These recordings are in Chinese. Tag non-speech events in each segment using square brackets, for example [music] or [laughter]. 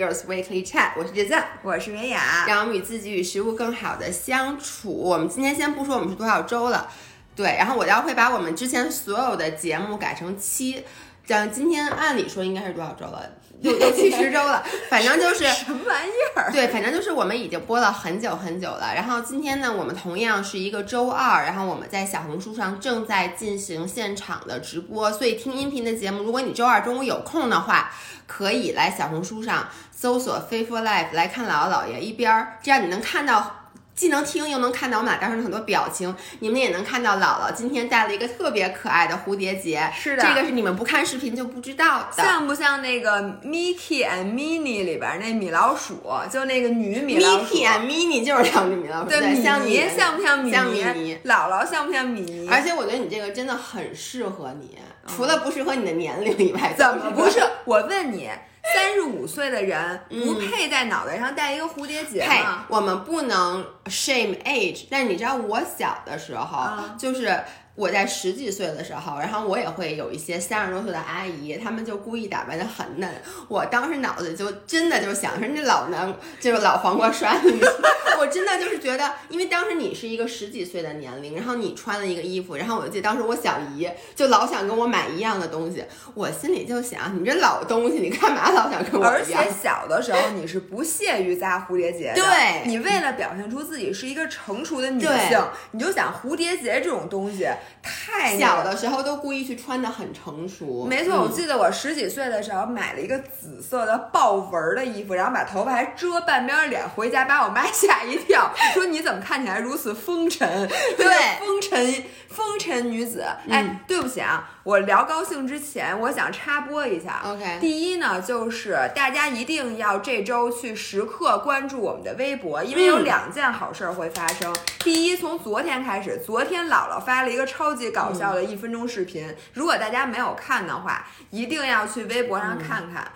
Girls Weekly Chat，我是杰赞，我是维雅，让我们与自己与食物更好的相处。我们今天先不说我们是多少周了，对，然后我要会把我们之前所有的节目改成期，这样今天按理说应该是多少周了？六六七十周了，反正就是什么玩意儿？对，反正就是我们已经播了很久很久了。然后今天呢，我们同样是一个周二，然后我们在小红书上正在进行现场的直播，所以听音频的节目，如果你周二中午有空的话，可以来小红书上搜索 “Faithful Life” 来看姥姥姥爷一边儿，这样你能看到。既能听又能看到我们俩当时的很多表情，你们也能看到姥姥今天戴了一个特别可爱的蝴蝶结。是的，这个是你们不看视频就不知道的。像不像那个 Mickey and Minnie 里边那米老鼠？就那个女米老鼠。Mickey and Minnie 就是两只米老鼠。对，像你像不像米妮？像米妮。姥姥像不像米妮？而且我觉得你这个真的很适合你，除了不适合你的年龄以外，怎么不是？我问你。三十五岁的人不配在脑袋上戴一个蝴蝶结吗？我们不能 shame age。但你知道我小的时候，就是。我在十几岁的时候，然后我也会有一些三十多岁的阿姨，她们就故意打扮的很嫩。我当时脑子就真的就想说，那老男就是老黄瓜刷子。[laughs] 我真的就是觉得，因为当时你是一个十几岁的年龄，然后你穿了一个衣服，然后我记得当时我小姨就老想跟我买一样的东西，我心里就想，你这老东西，你干嘛老想跟我而且小的时候你是不屑于扎蝴蝶结的，对，你为了表现出自己是一个成熟的女性，你就想蝴蝶结这种东西。太小的时候都故意去穿的很成熟，没错。我记得我十几岁的时候买了一个紫色的豹纹的衣服，然后把头发还遮半边脸，回家把我妈 [laughs] 吓一跳，说你怎么看起来如此风尘？对，[laughs] 风尘风尘女子。哎，对不起啊。我聊高兴之前，我想插播一下。OK，第一呢，就是大家一定要这周去时刻关注我们的微博，因为有两件好事会发生。第一，从昨天开始，昨天姥姥发了一个超级搞笑的一分钟视频，如果大家没有看的话，一定要去微博上看看。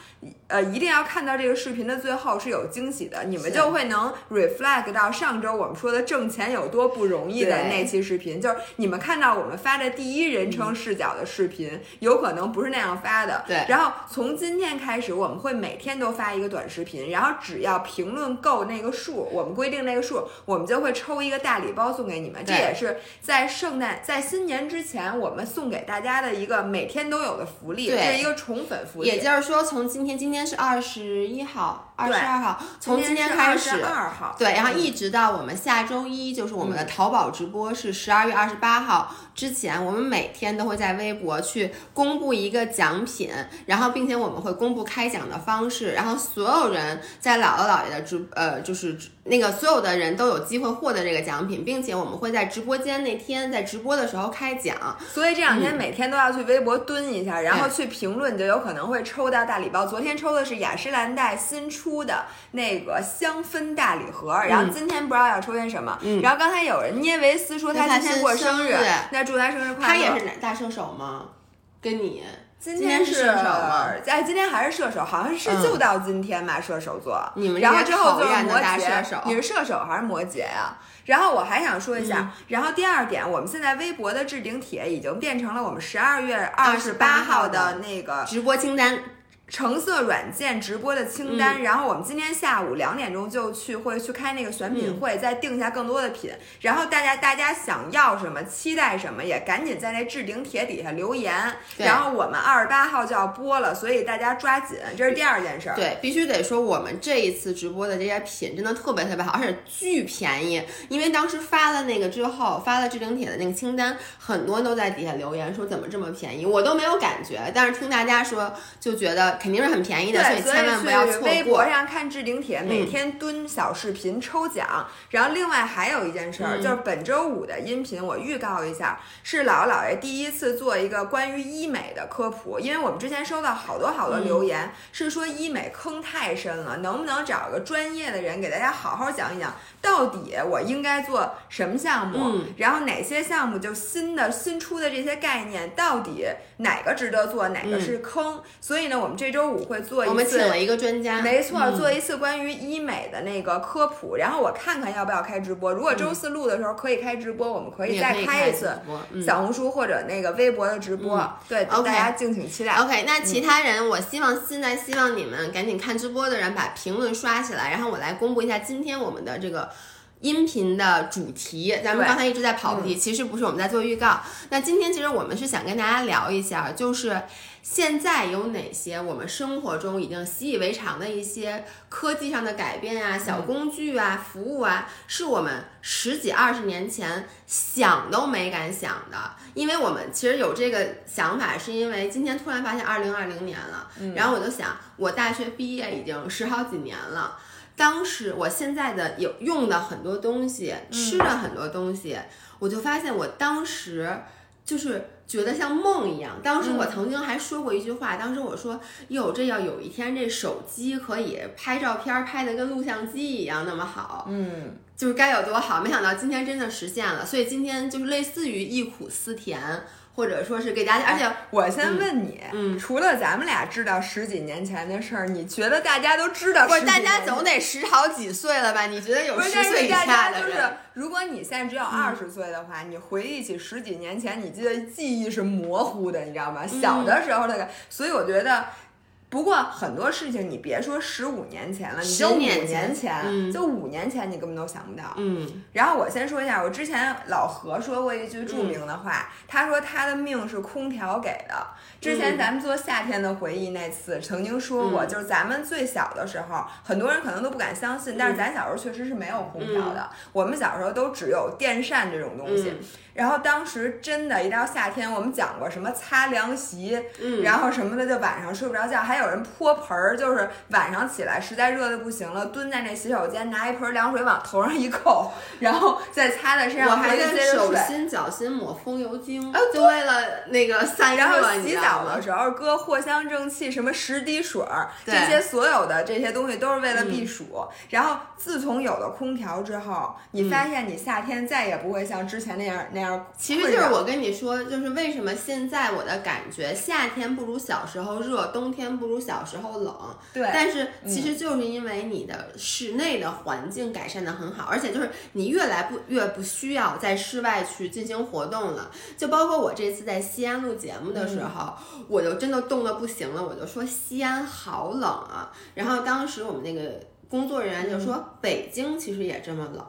呃，一定要看到这个视频的最后是有惊喜的，你们就会能 reflect 到上周我们说的挣钱有多不容易的那期视频，就是你们看到我们发的第一人称视角的视频，有可能不是那样发的。对。然后从今天开始，我们会每天都发一个短视频，然后只要评论够那个数，我们规定那个数，我们就会抽一个大礼包送给你们。这也是在圣诞在新年之前，我们送给大家的一个每天都有的福利，这是一个宠粉福利。也就是说，从今天今天是二十一号。二十二号，从今天开始，二号，对，然后一直到我们下周一，就是我们的淘宝直播是十二月二十八号之前，我们每天都会在微博去公布一个奖品，然后并且我们会公布开奖的方式，然后所有人在姥姥姥爷的直，呃，就是那个所有的人都有机会获得这个奖品，并且我们会在直播间那天在直播的时候开奖，所以这两天每天都要去微博蹲一下，然后去评论，就有可能会抽到大礼包。昨天抽的是雅诗兰黛新出。的那个香氛大礼盒，然后今天不知道要抽些什么。然后刚才有人捏维斯说他今天过生日，那祝他生日快乐。他也是大射手吗？跟你今天是射手吗？哎，今天还是射手，好像是就到今天吧。射手座，你们然后之后就是摩羯，你是射手还是摩羯呀？然后我还想说一下，然后第二点，我们现在微博的置顶帖已经变成了我们十二月二十八号的那个直播清单。橙色软件直播的清单，然后我们今天下午两点钟就去会去开那个选品会，再定下更多的品。然后大家大家想要什么，期待什么，也赶紧在那置顶帖底下留言。然后我们二十八号就要播了，所以大家抓紧，这是第二件事儿。对，必须得说我们这一次直播的这些品真的特别特别好，而且巨便宜。因为当时发了那个之后，发了置顶帖的那个清单，很多人都在底下留言说怎么这么便宜，我都没有感觉，但是听大家说就觉得。肯定是很便宜的，所以千万不要错过。微博上看置顶帖，每天蹲小视频抽奖。然后另外还有一件事儿，就是本周五的音频，我预告一下，是姥姥姥爷第一次做一个关于医美的科普。因为我们之前收到好多好多留言，是说医美坑太深了，能不能找个专业的人给大家好好讲一讲，到底我应该做什么项目？然后哪些项目就新的新出的这些概念，到底哪个值得做，哪个是坑？所以呢，我们这。周五会做一次，我们请了一个专家，没错，嗯做一次关于医美的那个科普。然后我看看要不要开直播。如果周四录的时候可以开直播，我们可以再开一次小红书或者那个微博的直播。对大家敬请期待。OK，那其他人，我希望现在希望你们赶紧看直播的人把评论刷起来，然后我来公布一下今天我们的这个。音频的主题，咱们刚才一直在跑题，其实不是我们在做预告。那今天其实我们是想跟大家聊一下，就是现在有哪些我们生活中已经习以为常的一些科技上的改变啊、小工具啊、服务啊，是我们十几二十年前想都没敢想的。因为我们其实有这个想法，是因为今天突然发现二零二零年了，然后我就想，我大学毕业已经十好几年了。当时我现在的有用的很多东西，吃的很多东西，我就发现我当时就是觉得像梦一样。当时我曾经还说过一句话，当时我说：“哟，这要有一天这手机可以拍照片拍的跟录像机一样那么好，嗯，就是该有多好。”没想到今天真的实现了，所以今天就是类似于忆苦思甜，或者说是给大家，而且我先问你，嗯除了咱们俩知道十几年前的事儿，你觉得大家都知道不是？大家总得十好几岁了吧？你觉得有十岁以是大家就是如果你现在只有二十岁的话，你回忆起十几年前，你记得记忆是模糊的，你知道吗？小的时候那个，所以我觉得。不过很多事情，你别说十五年前了，你就五年前就五年前你根本都想不到。嗯。然后我先说一下，我之前老何说过一句著名的话，他说他的命是空调给的。之前嗯。咱们做夏天的回忆那次，曾经说过，嗯。就是咱们最小的时候，很多人可能都不敢相信，但是咱小时候确实是没有空调的，我们小时候都只有电扇这种东西。嗯然后当时真的，一到夏天，我们讲过什么擦凉席，嗯，然后什么的，就晚上睡不着觉，还有人泼盆儿，就是晚上起来实在热的不行了，蹲在那洗手间拿一盆凉水往头上一扣，[laughs] 然后再擦在身上，我还回去在手接着睡。心脚心抹风油精，啊就为了那个散然后洗澡的？时候搁藿香正气，什么十滴水儿，这些所有的这些东西都是为了嗯避暑。然后自从有了空调之后，你发现你夏天再也不会像之前那样那样其实就是我跟你说，就是为什么现在我的感觉，夏天不如小时候热，冬天不如小时候冷。对，但是其实就是因为你的室内的环境改善的很好，而且就是你越来不越不需要在室外去进行活动了。就包括我这次在西安录节目的时候，我就真的冻得不行了，我就说西安好冷啊。然后当时我们那个工作人员就说，北京其实也这么冷。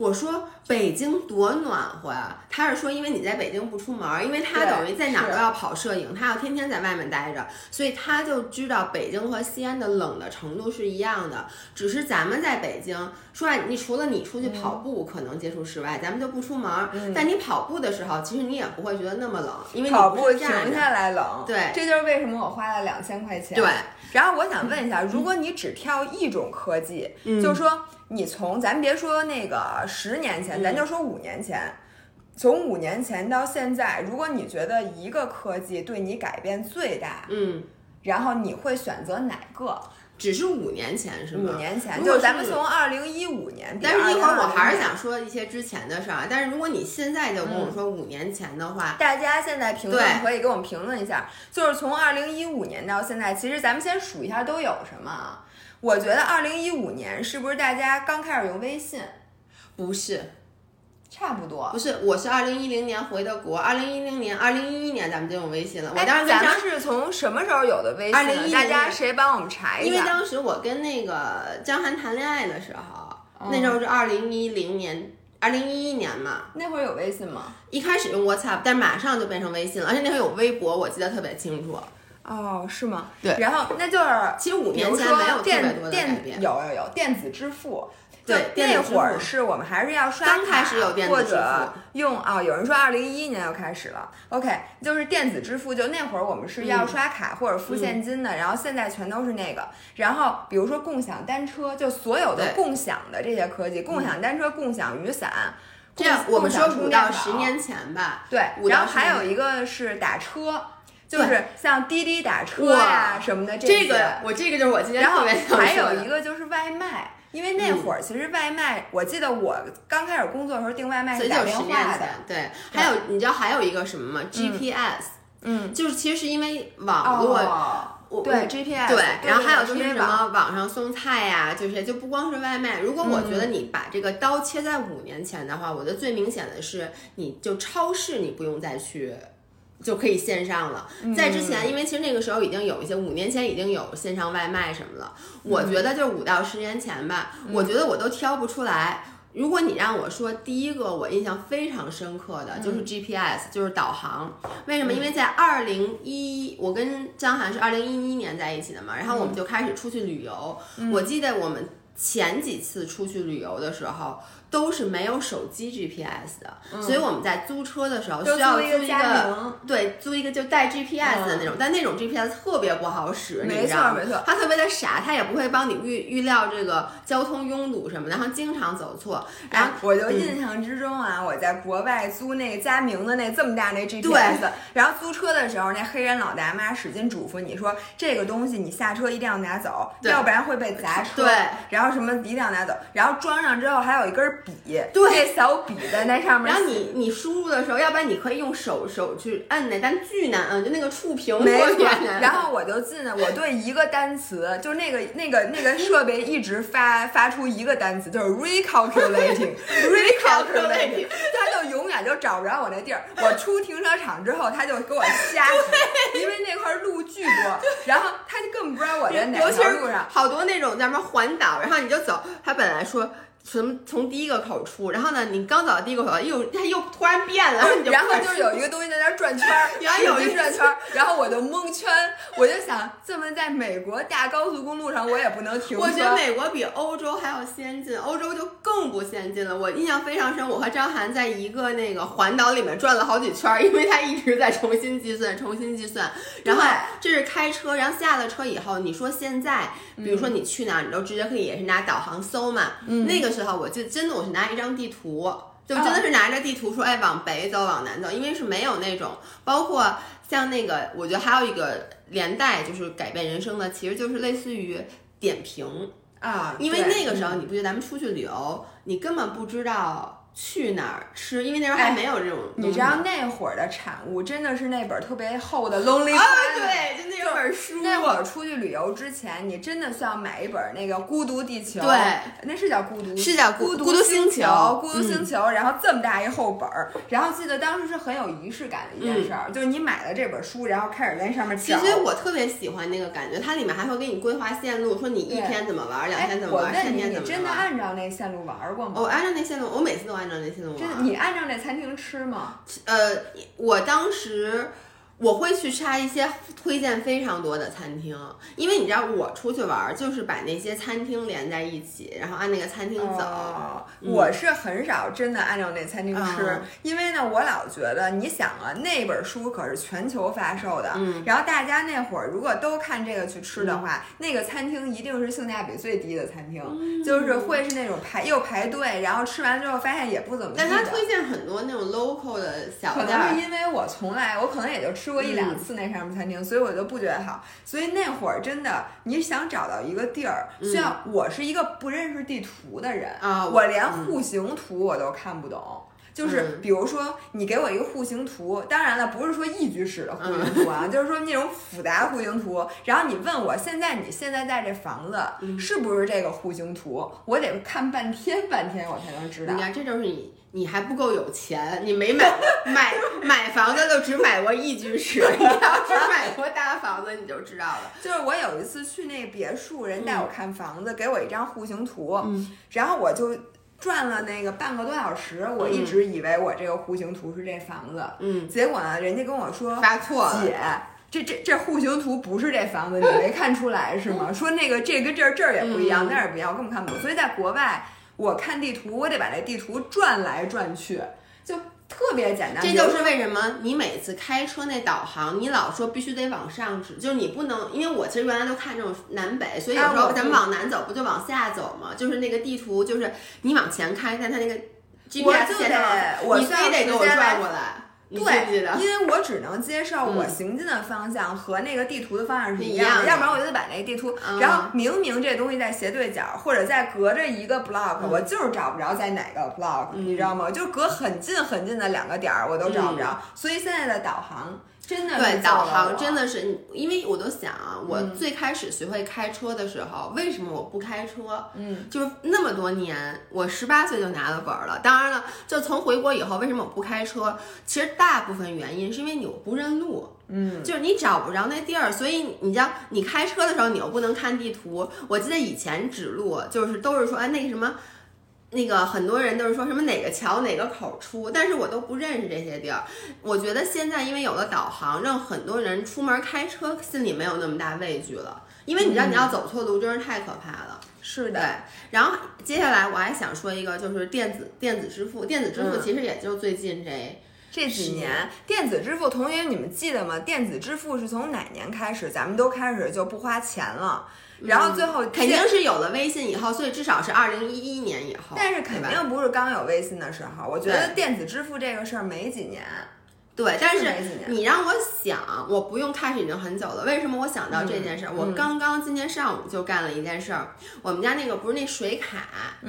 我说北京多暖和呀、他是说因为你在北京不出门儿，因为他等于在哪儿都要跑摄影，他要天天在外面待着，所以他就知道北京和西安的冷的程度是一样的。只是咱们在北京，说啊，你除了你出去跑步可能接触室外，咱们就不出门但你跑步的时候，其实你也不会觉得那么冷，因为你跑步停。下来冷，对这就是为什么我花了两千块钱。对，然后我想问一下，如果你只挑一种科技，嗯就说你从咱别说那个十年前，嗯咱就说五年前。从五年前到现在，如果你觉得一个科技对你改变最大，嗯，然后你会选择哪个？只是五年前是吗？五年前，就是咱们从二零一五年比2020年，但是一会儿我还是想说一些之前的事儿啊。但是如果你现在就跟我说五年前的话，大家现在评论可以给我们评论一下，就是从二零一五年到现在，其实咱们先数一下都有什么啊？我觉得二零一五年是不是大家刚开始用微信？不是差不多。不是，我是二零一零年回的国，二零一零年、二零一一年咱们就用微信了。我哎当时咱们是从什么时候有的微信二零一大家谁帮我们查一下因为？当时我跟那个江涵谈恋爱的时候，哦那时候是二零一零年、二零一一年嘛。那会儿有微信吗？一开始用 WhatsApp，但马上就变成微信了，而且那会儿有微博，我记得特别清楚。哦，是吗？对然后那就是其实五年前没有电电变。有有有电子支付。对那会儿是我们还是要刷刚开卡始有电子支付或者用啊、有人说二零一一年就开始了。OK，就是电子支付，就那会儿我们是要嗯刷卡或者付现金的，然后现在全都是那个。然后比如说共享单车，就所有的共享的这些科技，共享单车、共享雨伞。这样，共我们说五到十年前吧。对，然后还有一个是打车，就是像滴滴打车呀、什么的这些。个我这个就是我今天然后特别想说的。还有一个就是外卖，因为那会儿其实外卖，我记得我刚开始工作的时候订外卖是打电话的，，对，还有你知道还有一个什么吗？GPS，嗯，就是其实是因为网络哦，我对 GPS，对，然后还有就是什么网上送菜呀、就是就不光是外卖。如果我觉得嗯你把这个刀切在五年前的话，我觉得最明显的是，你就超市你不用再去。就可以线上了。在之前，因为其实那个时候已经有一些，五年前已经有线上外卖什么了。我觉得就五到十年前吧，我觉得我都挑不出来。如果你让我说第一个我印象非常深刻的就是 GPS，、就是导航。为什么？因为在二零一，我跟张涵是二零一一年在一起的嘛，然后我们就开始出去旅游。我记得我们前几次出去旅游的时候。都是没有手机 GPS 的，所以我们在租车的时候就需要租一个对，租一个就带 GPS 的那种，但那种 GPS 特别不好使，没错没错。它特别的傻，它也不会帮你预预料这个交通拥堵什么的，然后经常走错。然后我就嗯印象之中啊，我在国外租那个佳明的那这么大那 GPS，然后租车的时候，那黑人老大妈使劲嘱咐你说，这个东西你下车一定要拿走，要不然会被砸车。对，然后什么一定要拿走，然后装上之后还有一根笔，对那小笔在那上面。然后你你输入的时候，要不然你可以用手手去摁那，但巨难摁，就那个触屏没错然后我就记得我对一个单词，就那个那个那个设备一直发发出一个单词，就是 [laughs] recalculating，recalculating，它就永远就找不着我那地儿。我出停车场之后，它就给我瞎指，因为那块路巨多，然后它就根本不知道我在哪条路上。好多那种叫什么环岛，然后你就走，他本来说从从第一个口出，然后呢，你刚走到第一个口，又它又突然变了，然后你就然后就有一个东西在那儿转圈儿，[laughs] 然后有一个转圈儿，然后我就蒙圈，我就想，这么在美国大高速公路上，我也不能停车。我觉得美国比欧洲还要先进，欧洲就更不先进了。我印象非常深，我和张涵在一个那个环岛里面转了好几圈儿，因为他一直在重新计算，重新计算。然后这是开车，然后下了车以后，你说现在，比如说你去哪儿，你都直接可以也是拿导航搜嘛。那个时候我就真的我是拿一张地图。就真的是拿着地图说，哎，往北走，往南走，因为是没有那种，包括像那个，我觉得还有一个连带就是改变人生的，其实就是类似于点评，啊，因为那个时候你不觉得咱们出去旅游，你根本不知道去哪儿吃，因为那时候还没有这种。你知道那会儿的产物真的是那本特别厚的《Lonely 啊。对，就那本书。那会儿出去旅游之前，你真的需要买一本那个《孤独地球》。对，那是叫孤独，是叫孤孤孤独星星球孤独星球。然后这么大一厚本儿，然后记得当时是很有仪式感的一件事儿，就是你买了这本书，然后开始在上面其。实我特别喜欢那个感觉，它里面还会给你规划线路，说你一天怎么玩，两哎天怎，么玩，三天怎么你真的。按照那线路玩过吗？我按照那线路，我每次都按照那线路玩。真的，你按照那餐厅吃吗？呃，我当时我会去查一些推荐非常多的餐厅，因为你知道我出去玩儿就是把那些餐厅连在一起，然后按那个餐厅走。哦我是很少真的按照那餐厅吃，嗯。因为呢，我老觉得，你想啊，那本书可是全球发售的，嗯。然后大家那会儿如果都看这个去吃的话，那个餐厅一定是性价比最低的餐厅，嗯。就是会是那种排又排队，然后吃完之后发现也不怎么。但他推荐很多那种 local 的小可能是因为我从来，我可能也就吃过一两次那上面餐厅，所以我就不觉得好。所以那会儿真的，你想找到一个地儿，需要我是一个不认识地图的人啊我连户型图我都看不懂。就是嗯比如说，你给我一个户型图，当然了，不是说一居室的户型图啊，[laughs] 就是说那种复杂户型图。然后你问我现在你现在在这房子是不是这个户型图，我得看半天半天我才能知道你。看，这就是你，你还不够有钱，你没买 [laughs] 买买房子就只买过一居室，[laughs] 你要只买过大房子你就知道了。就是我有一次去那别墅，人带我看房子，给我一张户型图，嗯然后我就转了那个半个多小时，我一直以为我这个户型图是这房子，嗯，结果呢，人家跟我说发错了。姐。这这这户型图不是这房子，你没 [laughs] 看出来是吗？[laughs] 说那个这跟这儿这儿也不一样，嗯那儿也不一样，我根本看不懂。所以在国外，我看地图，我得把这地图转来转去，就特别简单。这就是为什么你每次开车那导航，你老说必须得往上指，就是你不能，因为我其实原来都看这种南北，所以有时候咱们往南走不就往下走吗？就是那个地图，就是你往前开，但它那个我 GPS 就线你非得给我时间来转过来，对，因为我只能接受我嗯行进的方向和那个地图的方向是一样样的要不然我就得把那个地图，嗯然后明明这东西在斜对角，或者在隔着一个 block，、嗯我就是找不着在哪个 block，、你知道吗？就隔很近很近的两个点儿我都找不着，嗯所以现在的导航。真的对，导航真的是，因为我都想啊，我最开始学会开车的时候，为什么我不开车？嗯，就是那么多年，我十八岁就拿了本儿了。当然了，就从回国以后，为什么我不开车？其实大部分原因是因为你不认路。嗯，就是你找不着那地儿，所以你知道，你开车的时候你又不能看地图。我记得以前指路就是都是说，哎，那个什么，那个很多人都是说什么哪个桥哪个口出，但是我都不认识这些地儿。我觉得现在因为有了导航，让很多人出门开车心里没有那么大畏惧了，因为你知道你要走错路真是太可怕了。对是的，，然后接下来我还想说一个，就是电子电子支付，电子支付嗯其实也就最近这。这几年电子支付，同学你们记得吗？电子支付是从哪年开始，咱们都开始就不花钱了，然后最后肯定是有了微信以后，所以至少是二零一一年以后。但是肯定不是刚有微信的时候，我觉得电子支付这个事儿没几年。对，但是你让我想，我不用开始已经很久了。为什么我想到这件事儿？我刚刚今天上午就干了一件事儿。我们家那个不是那水卡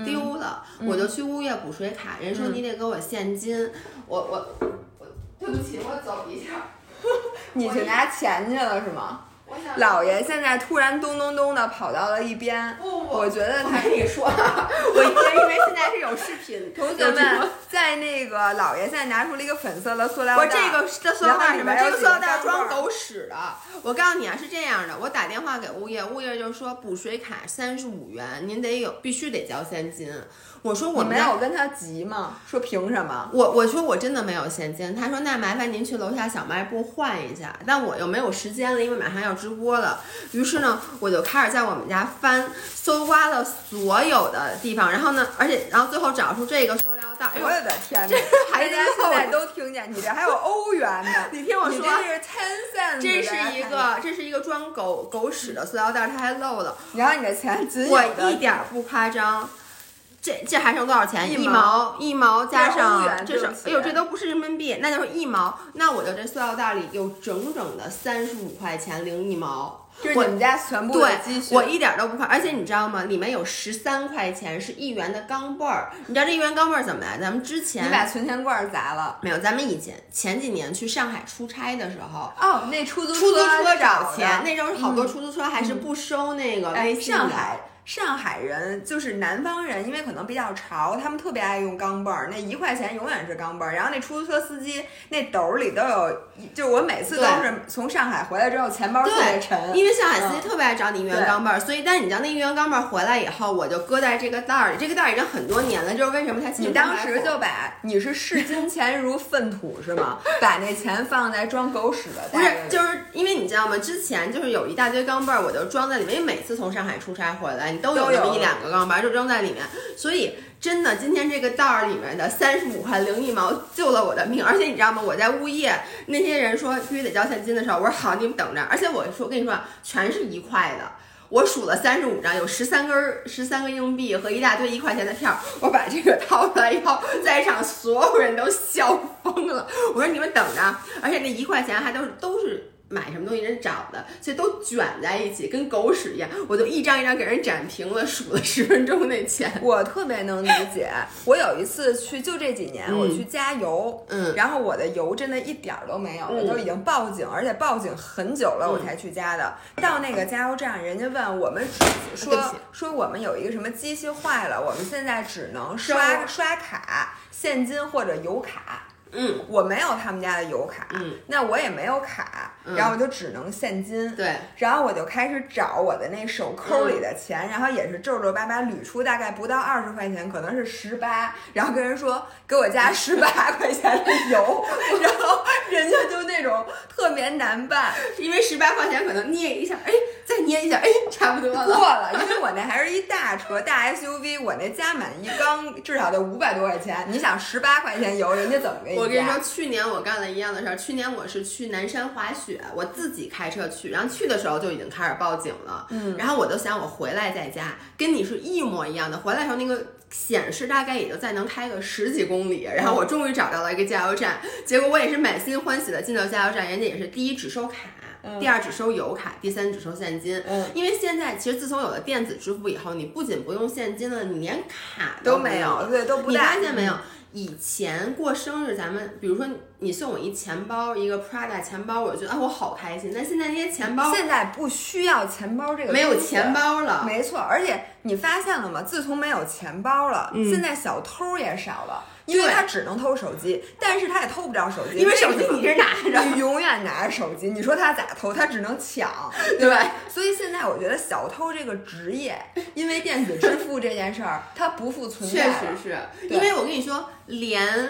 丢了，我就去物业补水卡，人说你得给我现金。我我我，对不起，我走一下。你去拿钱去了是吗？我想姥爷现在突然咚咚咚的跑到了一边，不不，[laughs] 我觉得他跟你说，我因为因为现在是有视频，[laughs] 同学们在那个姥爷现在拿出了一个粉色的塑料袋，我这个这塑料袋什么？这个塑料袋装狗屎的。我告诉你啊，是这样的，我打电话给物业，物业就说补水卡三十五元，您得有必须得交现金。我说我没们家有跟他急吗？说凭什么？我我说我真的没有现金，他说那麻烦您去楼下小卖部换一下，但我又没有时间了，因为马上要直播了。于是呢，我就开始在我们家翻，搜刮了所有的地方，然后呢，而且然后最后找出这个塑料袋，我，的天 [laughs] 哪！现在都听见，你这还有欧元呢。[laughs] 你听我说这是 ten cents，这是一个这是一个装狗狗屎的塑料袋，它还漏了。然后你的钱我一点儿不夸张，这这还剩多少钱？一一毛毛一毛加上这是哎呦，这都不是人民币，那就是一毛。那我的这塑料袋里有整整的三十五块钱零一毛。我这是你们家全部的对积，蓄。我一点都不怕，而且你知道吗？里面有十三块钱是一元的钢镚儿。你知道这一元钢镚儿怎么来？咱们之前你把存钱罐砸了。没有，咱们以前前几年去上海出差的时候，哦，那出租出租车找找钱，那时候好多出租车还是不收那个哎，微信的。上海上海人就是南方人，因为可能比较潮，他们特别爱用钢镚儿，那一块钱永远是钢镚儿。然后那出租车司机那兜儿里都有，就是我每次都是从上海回来之后，钱包特别沉。因为上海司嗯机特别爱找你一元钢镚儿，所以但是你知道那一元钢镚儿回来以后，我就搁在这个袋儿里，这个袋儿已经很多年了，就是为什么它你当时就把你是视金钱如粪土是吗？把那钱放在装狗屎的不是袋子里。就是因为你知道吗？之前就是有一大堆钢镚儿，我就装在里面，因为每次从上海出差回来，你都有那么一两个钢镚儿，就扔在里面，所以。真的，今天这个袋儿里面的三十五块零一毛救了我的命，而且你知道吗？我在物业那些人说必须得交现金的时候，我说好，你们等着。而且我说，我跟你说，全是一块的，我数了三十五张，有十三根儿十三个硬币和一大堆一块钱的票。我把这个掏出来以后，在场所有人都笑疯了。我说你们等着，而且那一块钱还都是都是。买什么东西人找的，所以都卷在一起，跟狗屎一样。我就一张一张给人展平了，数了十分钟那钱。[laughs] 我特别能理解。我有一次去，就这几年，嗯我去加油，嗯然后我的油真的一点儿都没有了，嗯都已经报警，而且报警很久了，我才去加的。到那个加油站，人家问我们说说我们有一个什么机器坏了，我们现在只能刷刷卡、现金或者油卡。嗯，我没有他们家的油卡，嗯那我也没有卡，嗯然后我就只能现金。对，然后我就开始找我的那手扣里的钱，然后也是皱皱巴巴捋出大概不到二十块钱，可能是十八，然后跟人说给我加 [laughs] 十八块钱的油，[laughs] 然后人家就那种特别难办，因为十八块钱可能捏一下，哎，再捏一下，哎，差不多过了。了，因为我那还是一大车大 SUV，我那加满一缸至少得五百多块钱，你想十八块钱油，人家怎么给你加？我跟你说，去年我干了一样的事儿。去年我是去南山滑雪，我自己开车去，然后去的时候就已经开始报警了。嗯然后我就想，我回来在家跟你是一模一样的。回来的时候那个显示大概也就再能开个十几公里，然后我终于找到了一个加油站。结果我也是满心欢喜的进到加油站，人家也是第一只收卡。第二只收油卡，第三只收现金。嗯，因为现在其实自从有了电子支付以后，你不仅不用现金了，你连卡都没有，对，都不你。发现没有？以前过生日，咱们比如说你送我一钱包，一个 Prada 钱包，我觉得啊我好开心。但现在那些钱包现在不需要钱包这个，没有钱包了，没错。而且你发现了吗？自从没有钱包了，现在小偷也少了。因为他只能偷手机，但是他也偷不着手机，因为手机你是拿着，你永远拿着手机。你说他咋偷？他只能抢，对吧？所以现在我觉得小偷这个职业，因为电子支付这件事儿，它不复存在。确实是因为我跟你说，连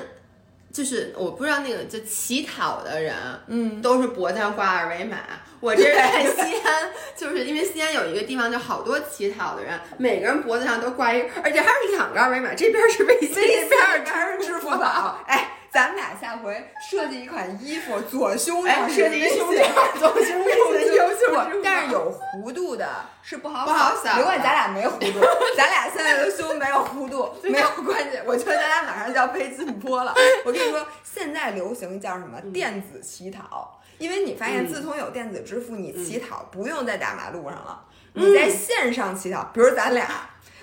就是我不知道那个就乞讨的人，嗯，都是脖子上挂二维码。我这是在西安，就是因为西安有一个地方，就好多乞讨的人，每个人脖子上都挂一，而且还是两个二维码，这边是微信，这边是支付宝。哎，咱们俩下回设计一款衣服，左胸上设计一胸罩，左胸是优秀，但是有弧度的 [laughs] 是不好不好扫。别怪咱俩没弧度，[laughs] 咱俩现在的胸没有弧度，[laughs] 没有关系。我觉得咱俩马上就要被禁播了。我跟你说，现在流行叫什么？电子乞讨。因为你发现，自从有电子支付，你乞讨不用在大马路上了，你在线上乞讨，比如咱俩。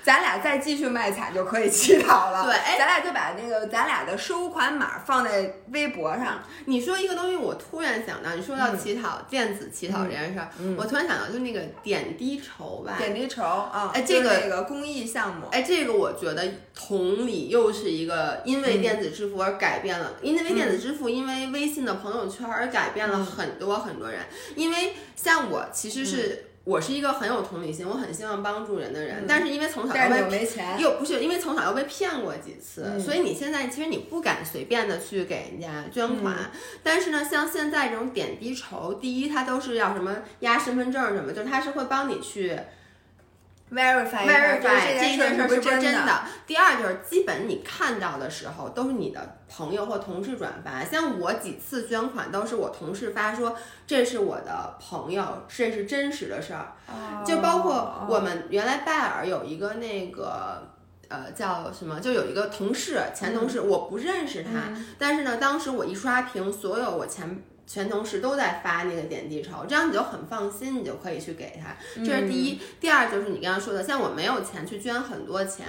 咱俩再继续卖惨就可以乞讨了。对，咱俩就把那个咱俩的收款码放在微博上。你说一个东西，我突然想到，你说到乞讨、电子乞讨这件事儿，我突然想到，就那个点滴筹吧。点滴筹啊，哎，这个这个公益项目，哎，这个我觉得同理又是一个因为电子支付而改变了，因为电子支付，因为微信的朋友圈而改变了很多很多人。因为像我其实是。我是一个很有同理心，我很希望帮助人的人，但是因为从小又被又不是因为从小又被骗过几次，所以你现在其实你不敢随便的去给人家捐款。但是呢，像现在这种点滴筹，第一它都是要什么压身份证什么，就是它是会帮你去。Verify verify 这件事是不是真的？第二就是基本你看到的时候都是你的朋友或同事转发，像我几次捐款都是我同事发说这是我的朋友，这是真实的事儿。就包括我们原来拜尔有一个那个呃叫什么，就有一个同事前同事，我不认识他，但是呢，当时我一刷屏，所有我前。全同事都在发那个点滴筹，这样你就很放心，你就可以去给他。这是第一，第二就是你刚刚说的，像我没有钱去捐很多钱，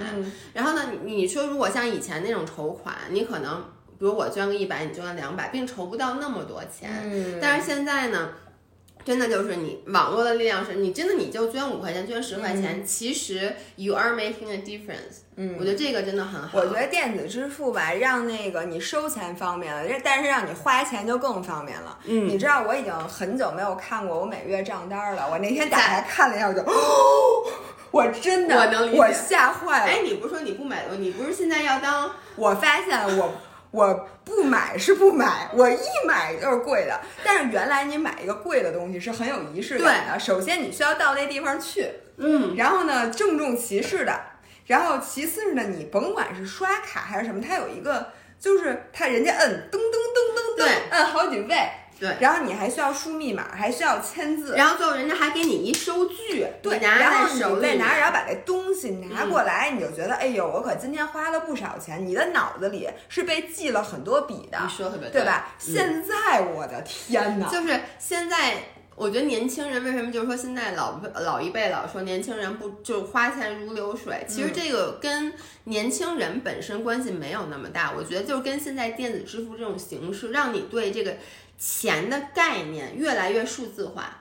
然后呢，你你说如果像以前那种筹款，你可能比如我捐个一百，你捐个两百，并筹不到那么多钱。但是现在呢？真的就是你网络的力量是你真的你就捐五块钱捐十块钱，其实 you are making a difference。嗯，我觉得这个真的很好。我觉得电子支付吧，让那个你收钱方便了，但是让你花钱就更方便了。嗯，你知道我已经很久没有看过我每月账单了，我那天打开看了一下，我就，我真的，我能理解，我吓坏了。哎，你不是说你不买东西，你不是现在要当？我发现我。我不买是不买，我一买就是贵的。但是原来你买一个贵的东西是很有仪式感的。首先你需要到那地方去，嗯，然后呢郑重其事的，然后其次是呢你甭管是刷卡还是什么，它有一个就是它人家摁噔噔噔噔噔，摁好几位。对，然后你还需要输密码，还需要签字，然后最后人家还给你一收据，对，然后你再拿着，然后把这东西拿过来，你就觉得，哎呦，我可今天花了不少钱。你的脑子里是被记了很多笔的，你说特别对吧？现在我的天哪，就是现在，我觉得年轻人为什么就是说现在老老一辈老说年轻人不就花钱如流水？其实这个跟年轻人本身关系没有那么大，我觉得就是跟现在电子支付这种形式，让你对这个。钱的概念越来越数字化，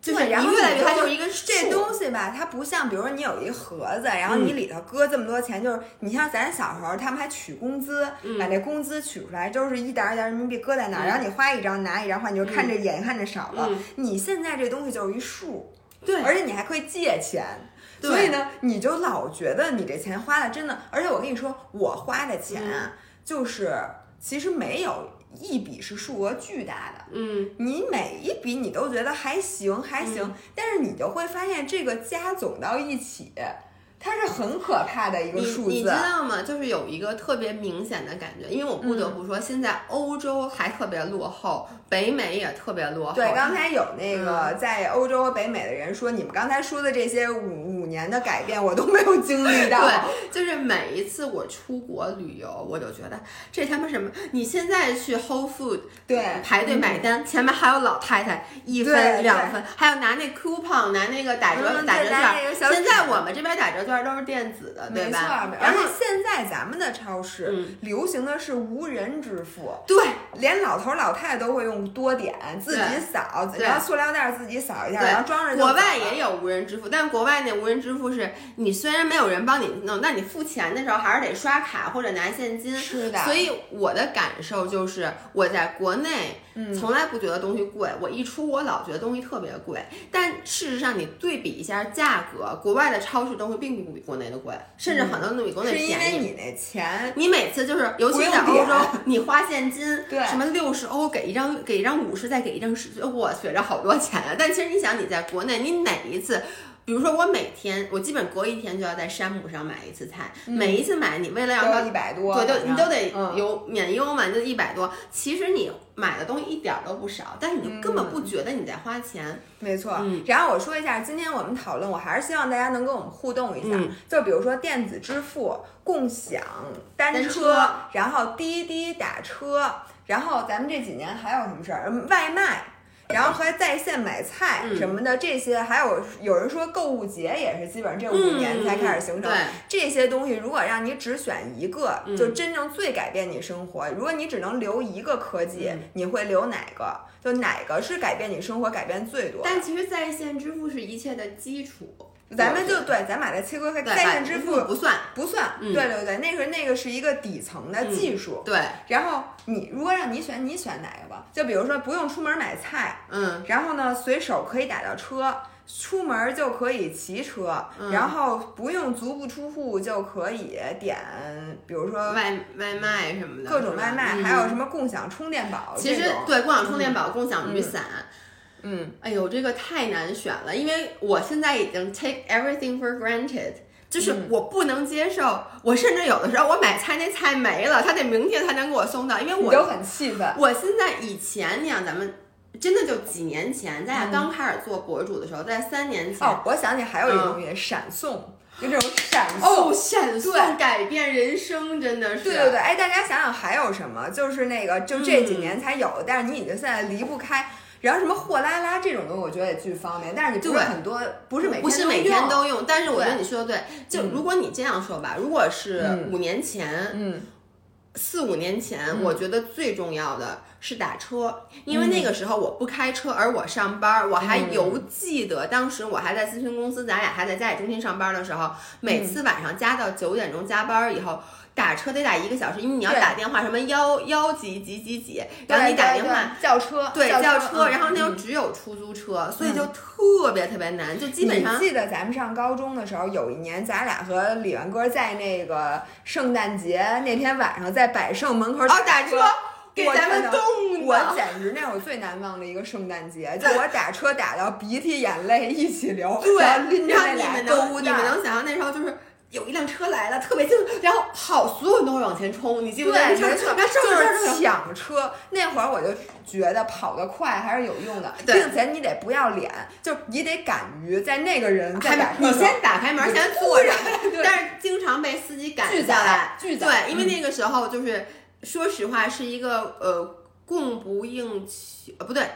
就是然后越来越它就是一个这东西吧，它不像，比如说你有一盒子，然后你里头搁这么多钱，就是你像咱小时候，他们还取工资，把这工资取出来，就是一点一点人民币搁在那儿，然后你花一张拿一张换，你就看着眼看着少了。你现在这东西就是一数，对，而且你还可以借钱，所以呢，你就老觉得你这钱花的真的，而且我跟你说，我花的钱就是其实没有。一笔是数额巨大的，嗯，你每一笔你都觉得还行还行，但是你就会发现这个加总到一起，它是很可怕的一个数字。你知道吗？就是有一个特别明显的感觉，因为我不得不说，现在欧洲还特别落后，北美也特别落后。对，刚才有那个在欧洲和、北美的人说，你们刚才说的这些五五年的改变我都没有经历到。对，就是每一次我出国旅游，我就觉得这他妈什么？你现在去 Whole Food 对排队买单，前面还有老太太一分两分，还有拿那 coupon 拿那个打折嗯打折券。现在我们这边打折券都是电子的，对没错，吧？而且然后现在咱们的超市嗯流行的是无人支付，对。连老头老太太都会用多点自己扫，对然后塑料袋自己扫一下，对然后装着就国外也有无人支付，但国外那无人支付是你虽然没有人帮你弄，那你付钱的时候还是得刷卡或者拿现金。是的所以我的感受就是，我在国内嗯从来不觉得东西贵，我一出国老觉得东西特别贵。但事实上，你对比一下价格，国外的超市东西并不比国内的贵，甚至很多都比国内是因便宜。为你那钱你每次就是，尤其在欧洲，你花现金，对什么六十欧给一张，给一张五十，再给一张十，我觉着好多钱啊！但其实你想，你在国内，你哪一次？比如说我每天，我基本隔一天就要在山姆上买一次菜，每一次买你为了要一百多，对，就你都得嗯有免邮嘛，就一百多。其实你买的东西一点儿都不少，但是你就根本不觉得你在花钱。没错，嗯然后我说一下，今天我们讨论，我还是希望大家能跟我们互动一下，嗯就比如说电子支付、共享单单车然后滴滴打车，然后咱们这几年还有什么事儿？嗯外卖。然后还在线买菜嗯什么的，这些还有有人说购物节也是基本上这五年才开始形成。嗯这些东西如果让你只选一个，嗯就真正最改变你生活。如果你只能留一个科技，嗯你会留哪个？就哪个是改变你生活改变最多？但其实在线支付是一切的基础。咱们就对，咱把它切割开，在线支付不算。不算，嗯对对对，那个那个是一个底层的技术。对，然后你如果让你选，你选哪个吧？就比如说不用出门买菜，嗯，然后呢随手可以打到车，出门就可以骑车，嗯然后不用足不出户就可以点，比如说外外卖什么的，各种外卖，嗯还有什么共享充电宝其实。对共享充电宝、共享雨伞，嗯，哎呦，这个太难选了，因为我现在已经 take everything for granted。就是嗯我不能接受，我甚至有的时候我买菜那菜没了，他得明天才能给我送到，因为我你就很气愤。我现在以前你想咱们真的就几年前，咱俩刚开始做博主的时候，在三年前，嗯哦，我想起还有一个东西，闪送，就这种闪送。哦，闪送改变人生，真的是。对对对，哎，大家想想还有什么？就是那个，就这几嗯年才有的，但是你已经现在离不开。然后什么货拉拉这种东西，我觉得也巨方便，但是你不是很多，不是每天不是每天都用，但是我觉得你说的对。就如果你这样说吧，如果是嗯五年前、嗯四五年前，嗯我觉得最重要的是打车，因为那个时候我不开车，而我上班，我还嗯犹记得当时我还在咨询公司，咱俩还在家里中心上班的时候，每次晚上加到九点钟加班以后。打车得打一个小时，因为你要打电话什么幺幺几几几几，然后你打电话叫车，对叫叫车，嗯然后那时候嗯只有出租车，所以就特别特别难，就基本上你记得咱们上高中的时候，有一年咱俩和李元哥在那个圣诞节那天晚上在百盛门口哦打车车，给咱们冻的我。简直那是我最难忘的一个圣诞节，[laughs] 就我打车打到鼻涕眼泪一起流，对，然后拎着然后你那俩购们能你们。能想象那时候就是。有一辆车来了，特别近，[laughs] 然后好，所有人都会往前冲，你记不记得？就是抢车。那会儿我就觉得跑得快还是有用的，并且你得不要脸，就你得敢于在那个人在你先打开门，先坐着，但是经常被司机赶下来。巨早对，因为那个时候就是，说实话是一个呃供不应求，呃不对，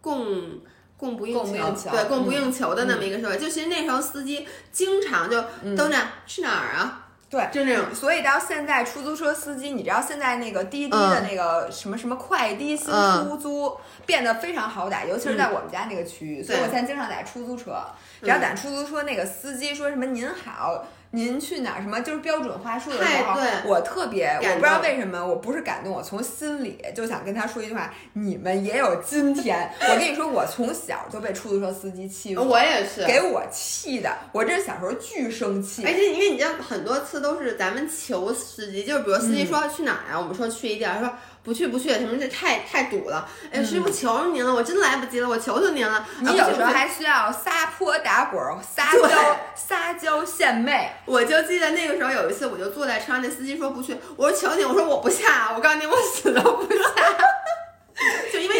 供。供不应求对，供不嗯应求的那么一个社会，就其实那时候司机经常就都那样，去哪儿啊？对，就那种所以到现在出租车司机，你知道现在那个滴滴的那个什么什么快滴新嗯出租变得非常好打，尤其是在我们家那个区域，所以我现在经常打出租车。只要打出租车，那个司机说什么“您好”。您去哪儿？什么就是标准话术的时候对，我特别，我不知道为什么，我不是感动，我从心里就想跟他说一句话：你们也有今天。我跟你说，我从小就被出租车司机欺负，我也是，给我气的，我这小时候巨生气。而且因为你知道，很多次都是咱们求司机，就是比如司嗯机说去哪儿啊，我们说去一地儿，他说不去不去，他们这太太堵了。哎，师傅求求您了，我真来不及了，我求求您了。你有时候还需要撒泼打滚儿、撒娇、撒娇献媚。我就记得那个时候有一次，我就坐在车上，那司机说不去，我说求你，我说我不下，我告诉你，我死都不下。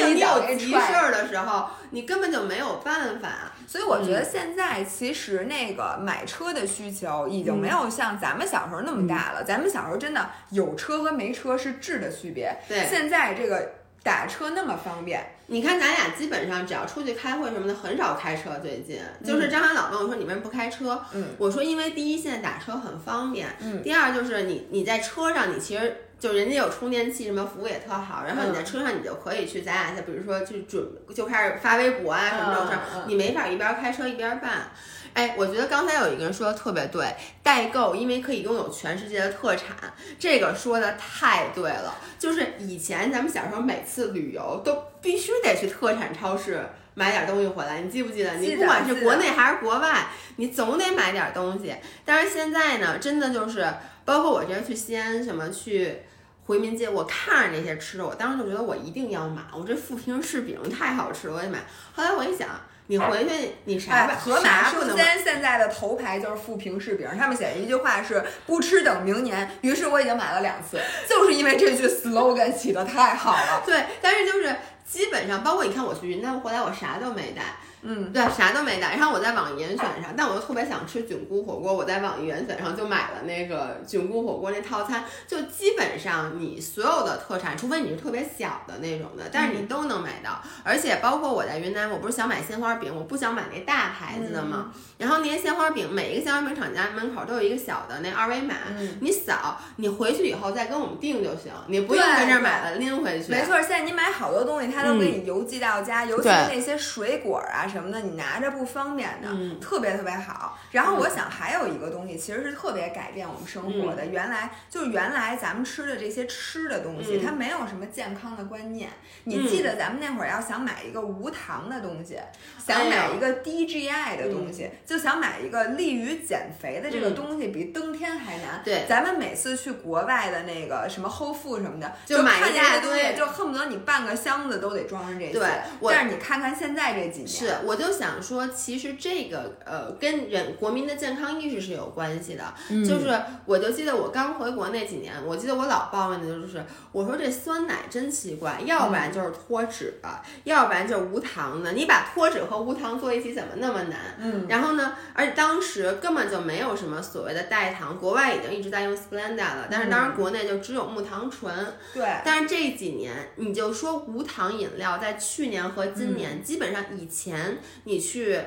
你你有急事儿的时候，你根本就没有办法。所以我觉得现在其实那个买车的需求已经没有像咱们小时候那么大了。咱们小时候真的有车和没车是质的区别。对，现在这个打车那么方便。你看咱俩基本上只要出去开会什么的，很少开车。最近就是张涵老问我说：“你为什么不开车？”嗯，我说：“因为第一，现在打车很方便。嗯，第二就是你你在车上，你其实。”就人家有充电器，什么服务也特好，然后你在车上你就可以去，咱俩再比如说去准就开始发微博啊什么这种事儿，你没法一边开车一边办。哎，我觉得刚才有一个人说的特别对，代购因为可以拥有全世界的特产，这个说的太对了。就是以前咱们小时候每次旅游都必须得去特产超市买点东西回来，你记不记得？你不管是国内还是国外，你总得买点东西。但是现在呢，真的就是包括我这次去西安什么去。回民街，我看着那些吃的，我当时就觉得我一定要买。我这富平柿饼太好吃了，我也买。后来我一想，你回去你啥河马生鲜现在的头牌就是富平柿饼，上面写着一句话是“不吃等明年”。于是我已经买了两次，就是因为这句 slogan 起的太好了。对，但是就是基本上，包括你看我去云南回来，我啥都没带。嗯，对，啥都没带。然后我在网易严选上，但我又特别想吃菌菇火锅，我在网易严选上就买了那个菌菇火锅那套餐。就基本上你所有的特产，除非你是特别小的那种的，但是你都能买到。而且包括我在云南，我不是想买鲜花饼，我不想买那大牌子的嘛？然后那些鲜花饼，每一个鲜花饼厂家门口都有一个小的那二维码，你扫，你回去以后再跟我们订就行，你不用跟这儿买了拎回去。没错，现在你买好多东西，他都给你邮寄到家，尤其是那些水果啊。什么的，你拿着不方便的，特别特别好。然后我想还有一个东西，其实是特别改变我们生活的。原来就是原来咱们吃的这些吃的东西，它没有什么健康的观念。你记得咱们那会儿要想买一个无糖的东西，想买一个低 GI 的东西，就想买一个利于减肥的这个东西，比登天还难。对，咱们每次去国外的那个什么 Whole Food 什么的，就买一大堆，就恨不得你半个箱子都得装上这些。对，但是你看看现在这几年是。我就想说，其实这个呃，跟人国民的健康意识是有关系的。就是，我就记得我刚回国那几年，我记得我老抱怨的就是，我说这酸奶真奇怪，要不然就是脱脂的，要不然就是无糖的。你把脱脂和无糖做一起，怎么那么难？嗯。然后呢，而且当时根本就没有什么所谓的代糖，国外已经一直在用 Splenda 了，但是当然国内就只有木糖醇。对。但是这几年，你就说无糖饮料，在去年和今年，基本上以前。你去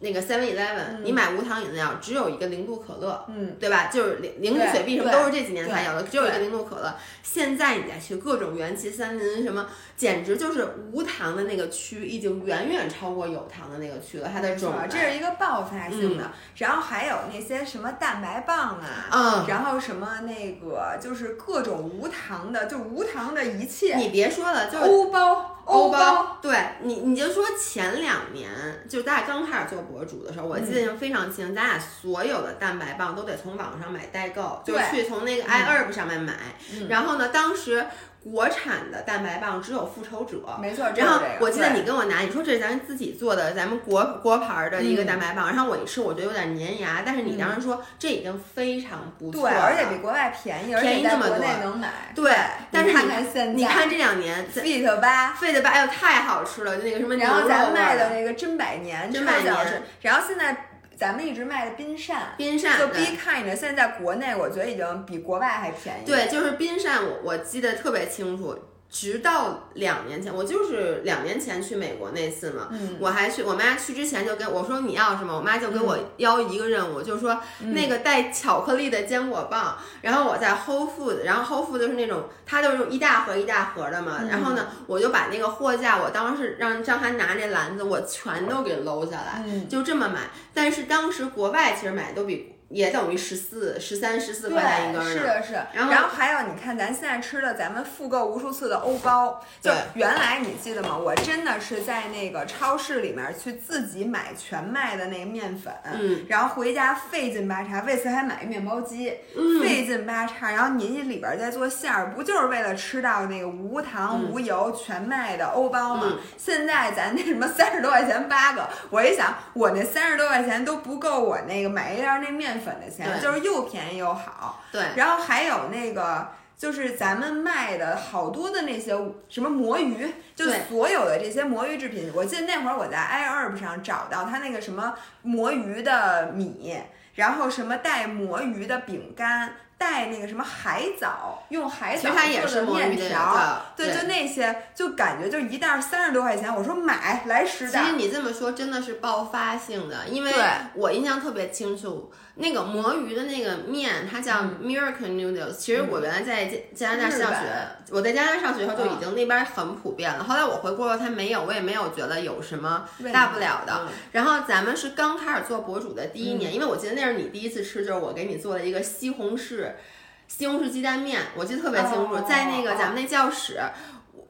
那个 Seven Eleven，你买无糖饮料只有一个零度可乐，嗯，对吧？就是零零度雪碧什么都是这几年才有的，只有一个零度可乐。现在你再去各种元气森林什么，简直就是无糖的那个区已经远远超过有糖的那个区了。它的种这是一个爆发性的。然后还有那些什么蛋白棒啊，嗯，然后什么那个就是各种无糖的，就无糖的一切。你别说了，就欧包。欧包，对你，你就说前两年，就咱俩刚开始做博主的时候，我记得非常清，咱俩所有的蛋白棒都得从网上买代购，就去从那个 iHerb 上面买，然后呢，当时。国产的蛋白棒只有复仇者，没错。然后我记得你跟我拿，你说这是咱自己做的，咱们国国牌的一个蛋白棒。然后我一吃，我觉得有点粘牙。但是你当时说这已经非常不错，对，而且比国外便宜，便宜那么多，能买。对，但是你看现在，你看这两年，Fit 八，Fit 八，哎呦太好吃了，就那个什么然后咱卖的那个真百年，真百年。然后现在。咱们一直卖的冰扇，冰扇就 Be Kind，现在在国内我觉得已经比国外还便宜。对，就是冰扇，我我记得特别清楚。直到两年前，我就是两年前去美国那次嘛，我还去，我妈去之前就跟我说你要什么，我妈就给我邀一个任务，就是说那个带巧克力的坚果棒，然后我在 Whole Food，然后 Whole Food 就是那种它就是一大盒一大盒的嘛，然后呢，我就把那个货架，我当时让张涵拿那篮子，我全都给搂下来，就这么买，但是当时国外其实买的都比。也等于十四、十三、十四块钱一根儿是的，是。然后还有，你看咱现在吃的，咱们复购无数次的欧包，就原来你记得吗？我真的是在那个超市里面去自己买全麦的那个面粉，嗯，然后回家费劲巴叉，为此还买一面包机，费劲巴叉，然后你里边再做馅儿，不就是为了吃到那个无糖无油全麦的欧包吗？现在咱那什么三十多块钱八个，我一想，我那三十多块钱都不够我那个买一袋那面。粉的钱就是又便宜又好，对，然后还有那个就是咱们卖的好多的那些什么魔芋，就所有的这些魔芋制品，我记得那会儿我在 iHerb 上找到它那个什么魔芋的米，然后什么带魔芋的饼干。带那个什么海藻，用海藻做的面条，对对，就那些，就感觉就一袋三十多块钱，我说买来十袋。其实你这么说真的是爆发性的，因为我印象特别清楚，那个魔芋的那个面，它叫 Miracle Noodles。其实我原来在加拿大上学我在加拿大上学的时候就已嗯经那边很普遍了。后来我回国了，它没有，我也没有觉得有什么大不了的嗯。然后咱们是刚开始做博主的第一年，因为我记得那是你第一次吃，就是我给你做了一个西红柿西红柿鸡蛋面，我记得特别清楚，哦在那个咱们那教室。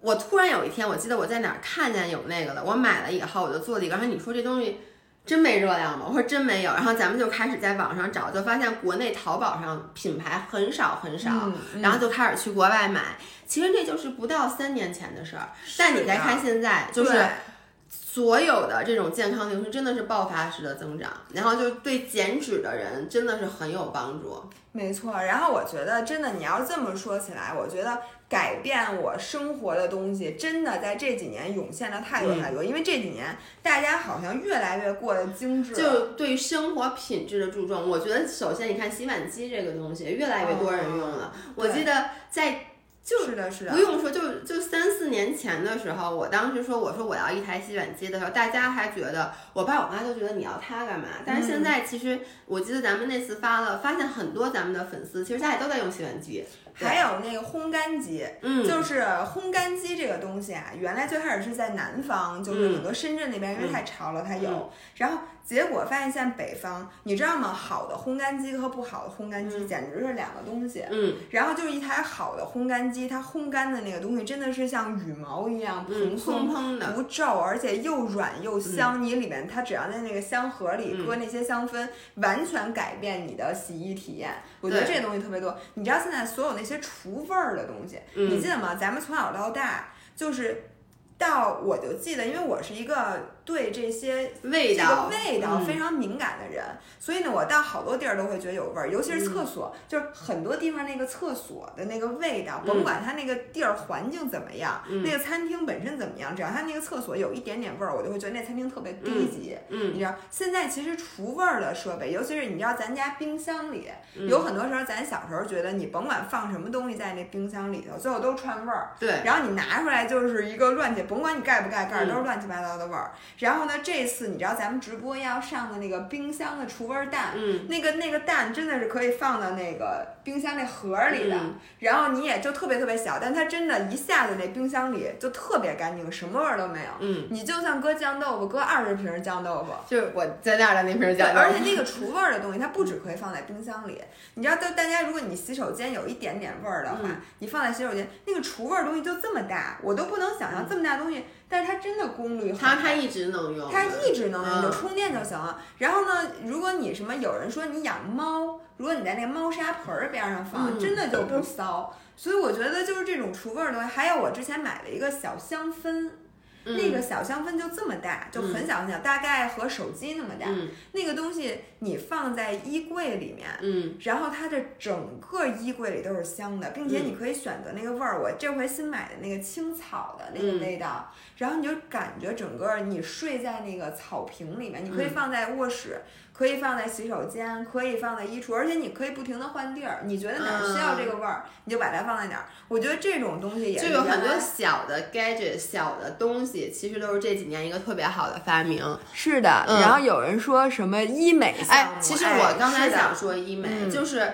我突然有一天，我记得我在哪儿看见有那个了，我买了以后我就做了一个。然后你说这东西真没热量吗？我说真没有。然后咱们就开始在网上找，就发现国内淘宝上品牌很少很少，嗯嗯然后就开始去国外买。其实这就是不到三年前的事儿，但你再看现在，就是对所有的这种健康零食真的是爆发式的增长，然后就对减脂的人真的是很有帮助。没错，然后我觉得真的，你要这么说起来，我觉得改变我生活的东西，真的在这几年涌现了太多太多。因为这几年大家好像越来越过得精致了，就对生活品质的注重，我觉得首先你看洗碗机这个东西越来越多人用了。我记得在就是的，是的不，用说，就就三四年前的时候，我当时说我说我要一台洗碗机的时候，大家还觉得我爸我妈都觉得你要它干嘛？但是现在其实我记得咱们那次发了，发现很多咱们的粉丝其实大家里都在用洗碗机。还有那个烘干机，嗯，就是烘干机这个东西啊，原来最开始是在南方，就是嗯很多深圳那边，因为太潮了，它有。嗯然后结果发现现在北方，你知道吗？好的烘干机和不好的烘干机简直是两个东西。嗯然后就是一台好的烘干机，它烘干的那个东西真的是像羽毛一样蓬嗯，松不皱，而且又软又香。你里面它只要在那个香盒里嗯搁那些香氛，完全改变你的洗衣体验。我觉得这东西特别多。你知道现在所有那些除味儿的东西，嗯你记得吗？咱们从小到大就是。到我就记得，因为我是一个对这些这个味道，味道嗯非常敏感的人，所以呢，我到好多地儿都会觉得有味儿，尤其是嗯厕所，就是很多地方那个厕所的那个味道，嗯甭管它那个地儿环境怎么样，嗯那个餐厅本身怎么样，只要它那个厕所有一点点味儿，我就会觉得那餐厅特别低级。嗯你知道，现在其实除味儿的设备，尤其是你知道咱家冰箱里，嗯有很多时候咱小时候觉得你甭管放什么东西在那冰箱里头，最后都串味儿。对，然后你拿出来就是一个乱七，甭管你盖不盖盖都是乱七八糟的味儿。然后呢，这次你知道咱们直播要上的那个冰箱的除味儿蛋，嗯那个那个蛋真的是可以放到那个冰箱那盒儿里的，嗯然后你也就特别特别小，但它真的一下子那冰箱里就特别干净，什么味儿都没有。嗯，你就算搁酱豆腐，搁二十瓶酱豆腐。就是我在那儿的那瓶对，酱豆腐，而且那个除味儿的东西，它不止可以放在冰箱里。你知道，就大家如果你洗手间有一点点味儿的话，嗯你放在洗手间，那个除味儿东西就这么大，我都不能想象这么大东西，但是它真的功率。它它一直能用，它一直能用，你就嗯充电就行了。然后呢，如果你什么有人说你养猫，如果你在那个猫砂盆儿边上放，嗯真的就不骚。所以我觉得就是这种除味儿的东西。还有我之前买了一个小香氛，嗯那个小香氛就这么大，就很小很小，大概和手机那么大。嗯那个东西你放在衣柜里面。嗯然后它的整个衣柜里都是香的，并且嗯你可以选择那个味儿。我这回新买的那个青草的那个嗯味道，然后你就感觉整个你睡在那个草坪里面，你可以嗯放在卧室，可以放在洗手间，可以放在衣橱，而且你可以不停的换地儿。你觉得哪儿需要这个味儿，你就把它放在哪儿。我觉得这种东西也就是有很多小的 gadget、小的东西，其实都是这几年一个特别好的发明。是的。嗯然后有人说什么医美项目，，哎其实我刚才想说医美，嗯就是，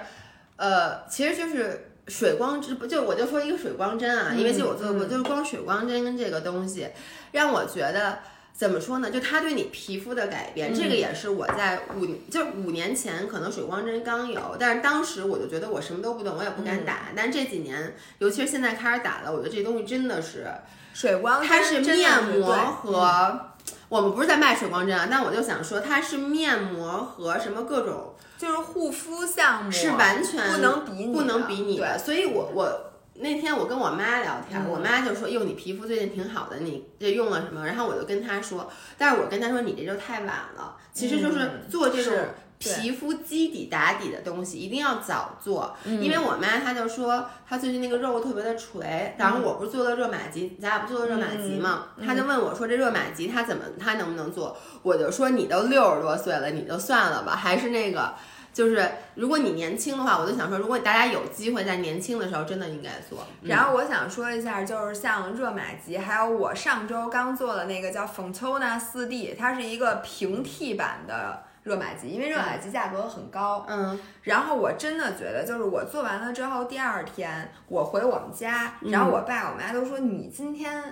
呃，其实就是水光针，不就我就说一个水光针啊，因为就我做过，嗯就是光水光针跟这个东西，让我觉得。怎么说呢？就它对你皮肤的改变，这个嗯也是我在五就五年前可能水光针刚有，但是当时我就觉得我什么都不懂，我也不嗯敢打。但这几年，尤其是现在开始打了，我觉得这东西真的是水光针它是面膜和，我们不是在卖水光针啊，但我就想说，它是面膜和什么各种就是护肤项目是完全不能比拟的，不能比拟对的，所以我我。那天我跟我妈聊天，嗯我妈就说：“哟，你皮肤最近挺好的，你这用了什么？”然后我就跟她说，但是我跟她说：“你这就太晚了，其实就是嗯做这种皮肤基底打底的东西一定要早做，因为我妈她就说她最近那个肉特别的垂，然后我不是做了热玛吉，咱俩不做了热玛吉嘛，她就问我说这热玛吉她怎么她能不能做？我就说你都六十多岁了，你就算了吧，还是那个。就是如果你年轻的话，我就想说，如果大家有机会在年轻的时候，真的应该做。然后我想说一下，就是像热玛吉，还有我上周刚做的那个叫 Fontona 四 D，它是一个平替版的。热玛吉，因为热玛吉价格很高，嗯，然后我真的觉得，就是我做完了之后，第二天我回我们家，然后我爸我妈都说你今天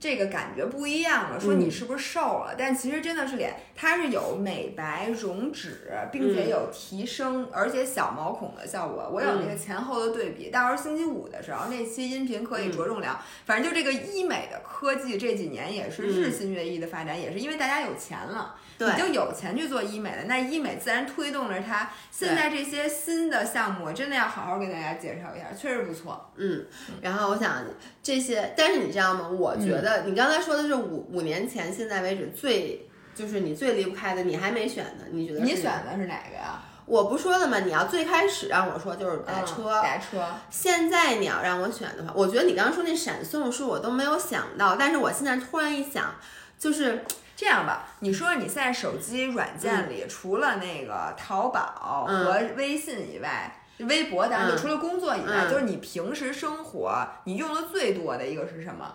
这个感觉不一样了，说你是不是瘦了？但其实真的是脸，它是有美白、溶脂，并且有提升，而且小毛孔的效果。我有那个前后的对比，到时候星期五的时候那期音频可以着重聊。反正就这个医美的科技这几年也是日新月异的发展，也是因为大家有钱了。你就有钱去做医美了，那医美自然推动着它。现在这些新的项目，我真的要好好给大家介绍一下，确实不错。嗯，然后我想这些，但是你知道吗？我觉得你刚才说的是五五年前，现在为止最就是你最离不开的，你还没选呢。你觉得你选的是哪个呀？我不说了吗？你要最开始让我说就是打车，打车。现在你要让我选的话，我觉得你刚刚说那闪送是我都没有想到，但是我现在突然一想，就是。这样吧，你说你现在手机软件里除了那个淘宝和微信以外，微博当然就除了工作以外，就是你平时生活你用的最多的一个是什么？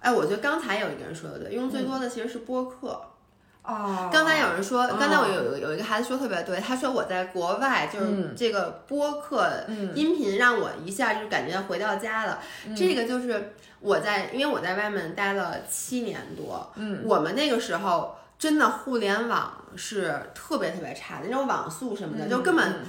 哎，我觉得刚才有一个人说的对，用最多的其实是播客。哦，刚才有人说，刚才我有有一个孩子说特别对，他说我在国外就是这个播客音频让我一下就感觉回到家了。这个就是我在，因为我在外面待了七年多，嗯，我们那个时候真的互联网是特别特别差的，那种网速什么的就根本。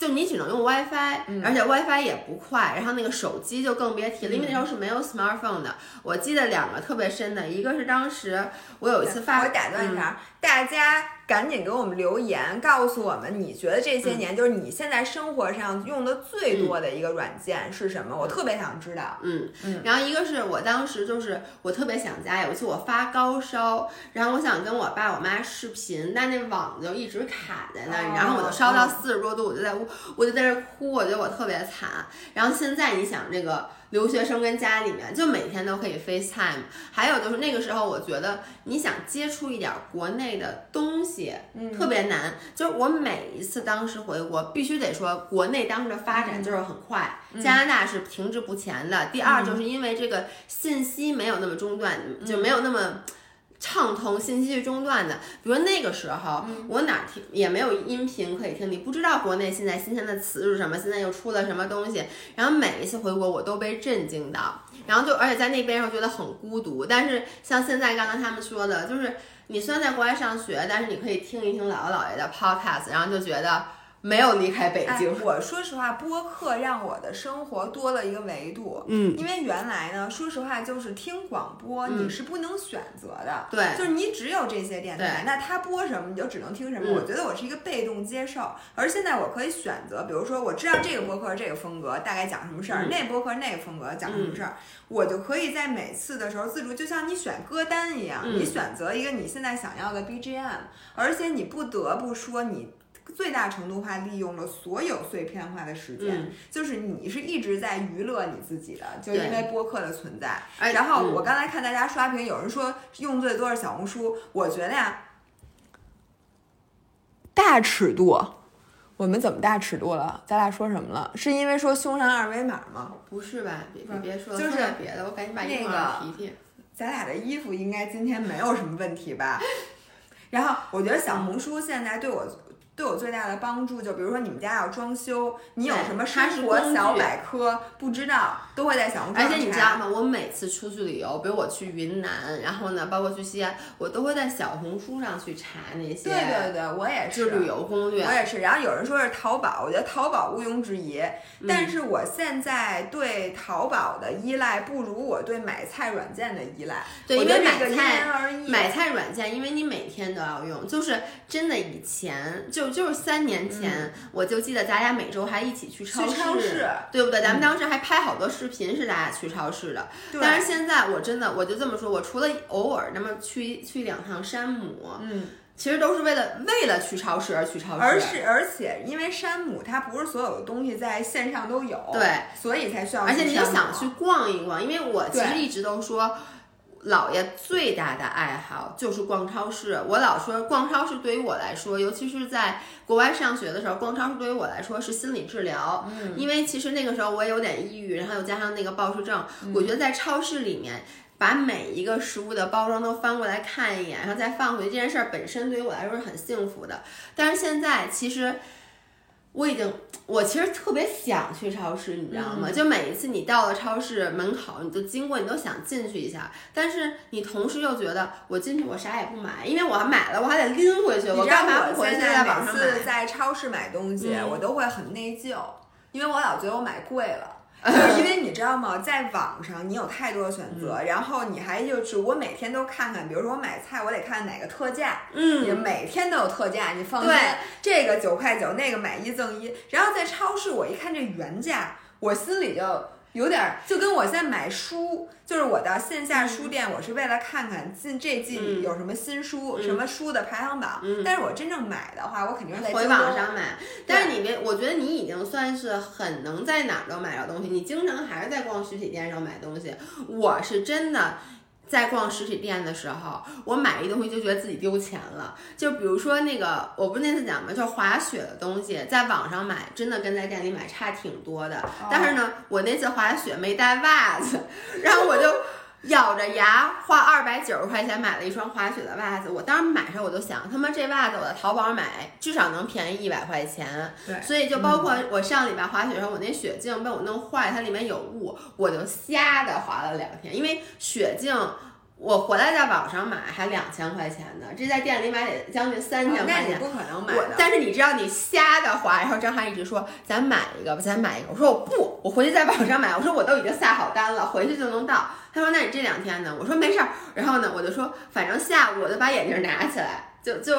就你只能用 WiFi，而且 WiFi 也不快，然后那个手机就更别提了，因为那时候是没有 smartphone 的。我记得两个特别深的，一个是当时我有一次发，我打断一下，大家。赶紧给我们留言，告诉我们你觉得这些年就是你现在生活上用的最多的一个软件是什么？我特别想知道。嗯嗯。然后一个是我当时就是我特别想家，有一次我发高烧，然后我想跟我爸我妈视频，但那网就一直卡在那儿，然后我就烧到四十多度，我就在屋，我就在这哭，我觉得我特别惨。然后现在你想这个。留学生跟家里面就每天都可以 FaceTime，还有就是那个时候，我觉得你想接触一点国内的东西，嗯，特别难。就是我每一次当时回国，必须得说国内当时的发展就是很快，加拿大是停滞不前的。第二，就是因为这个信息没有那么中断，就没有那么。畅通，信息是中断的。比如那个时候，我哪听也没有音频可以听，你不知道国内现在新鲜的词是什么，现在又出了什么东西。然后每一次回国，我都被震惊到。然后就而且在那边时候觉得很孤独。但是像现在刚刚他们说的，就是你虽然在国外上学，但是你可以听一听姥姥姥爷的 podcast，然后就觉得。没有离开北京。我说实话，播客让我的生活多了一个维度。嗯，因为原来呢，说实话就是听广播，你是不能选择的。对，就是你只有这些电台，那他播什么你就只能听什么。我觉得我是一个被动接受，而现在我可以选择，比如说我知道这个播客这个风格大概讲什么事儿，那播客那个风格讲什么事儿，我就可以在每次的时候自主，就像你选歌单一样，你选择一个你现在想要的 BGM，而且你不得不说你。最大程度化利用了所有碎片化的时间，就是你是一直在娱乐你自己的，就因为播客的存在。然后我刚才看大家刷屏，有人说用最多是小红书，我觉得呀，大尺度，我们怎么大尺度了？咱俩说什么了？是因为说胸上二维码吗？不是吧？别别说了，就是别的，我赶紧把那个提提。咱俩的衣服应该今天没有什么问题吧？[laughs] 然后我觉得小红书现在对我。对我最大的帮助，就比如说你们家要装修，你有什么生活小百科不知道，都会在小红书上而且你知道吗？我每次出去旅游，比如我去云南，然后呢，包括去西安，我都会在小红书上去查那些。对对对，我也是。旅游攻略。我也是。然后有人说是淘宝，我觉得淘宝毋庸置疑。但是我现在对淘宝的依赖不如我对买菜软件的依赖。对，因为买菜买菜软件，因为你每天都要用，就是真的以前就。就是三年前，我就记得咱俩每周还一起去超市，对不对？咱们当时还拍好多视频，是大家去超市的。但是现在我真的，我就这么说，我除了偶尔那么去去两趟山姆，嗯。其实都是为了为了去超市而去超市，而是而且因为山姆它不是所有的东西在线上都有，对，所以才需要。而且你就想去逛一逛，因为我其实一直都说。姥爷最大的爱好就是逛超市。我老说逛超市对于我来说，尤其是在国外上学的时候，逛超市对于我来说是心理治疗。嗯，因为其实那个时候我也有点抑郁，然后又加上那个暴食症，我觉得在超市里面把每一个食物的包装都翻过来看一眼，然后再放回去，这件事儿本身对于我来说是很幸福的。但是现在其实。我已经，我其实特别想去超市，你知道吗？就每一次你到了超市门口，你就经过，你都想进去一下。但是你同时又觉得，我进去我啥也不买，因为我还买了，我还得拎回去。我干嘛不回去在网上买？在超市买东西，我都会很内疚，因为我老觉得我买贵了。[laughs] 就是因为 [laughs] 你知道吗，在网上你有太多选择，然后你还就是我每天都看看，比如说我买菜，我得看哪个特价，嗯，你每天都有特价，你放心，这个九块九，那个买一赠一。然后在超市，我一看这原价，我心里就。有点就跟我现在买书，就是我到线下书店，我是为了看看近这季有什么新书，什么书的排行榜。但是我真正买的话，我肯定是在回网上买。但是你没，我觉得你已经算是很能在哪儿都买着东西，你经常还是在逛实体店上买东西。我是真的。在逛实体店的时候，我买一东西就觉得自己丢钱了。就比如说那个，我不那次讲嘛？就滑雪的东西，在网上买真的跟在店里买差挺多的。但是呢，我那次滑雪没带袜子，[laughs] 然后我就咬着牙花二百九十块钱买了一双滑雪的袜子。我当时买上我就想，他妈这袜子我在淘宝买至少能便宜一百块钱。对，所以就包括我上礼拜滑雪时候，我那雪镜被我弄坏，它里面有雾，我就瞎的滑了两天，因为雪镜。我回来在网上买还两千块钱呢，这在店里买得将近三千块钱，不可能买的。但是你知道你瞎的滑，然后张翰一直说咱买一个吧，咱买一个。我说我不，我回去在网上买。我说我都已经下好单了，回去就能到。他说那你这两天呢？我说没事儿。然后呢，我就说反正下午我就把眼镜拿起来，就就。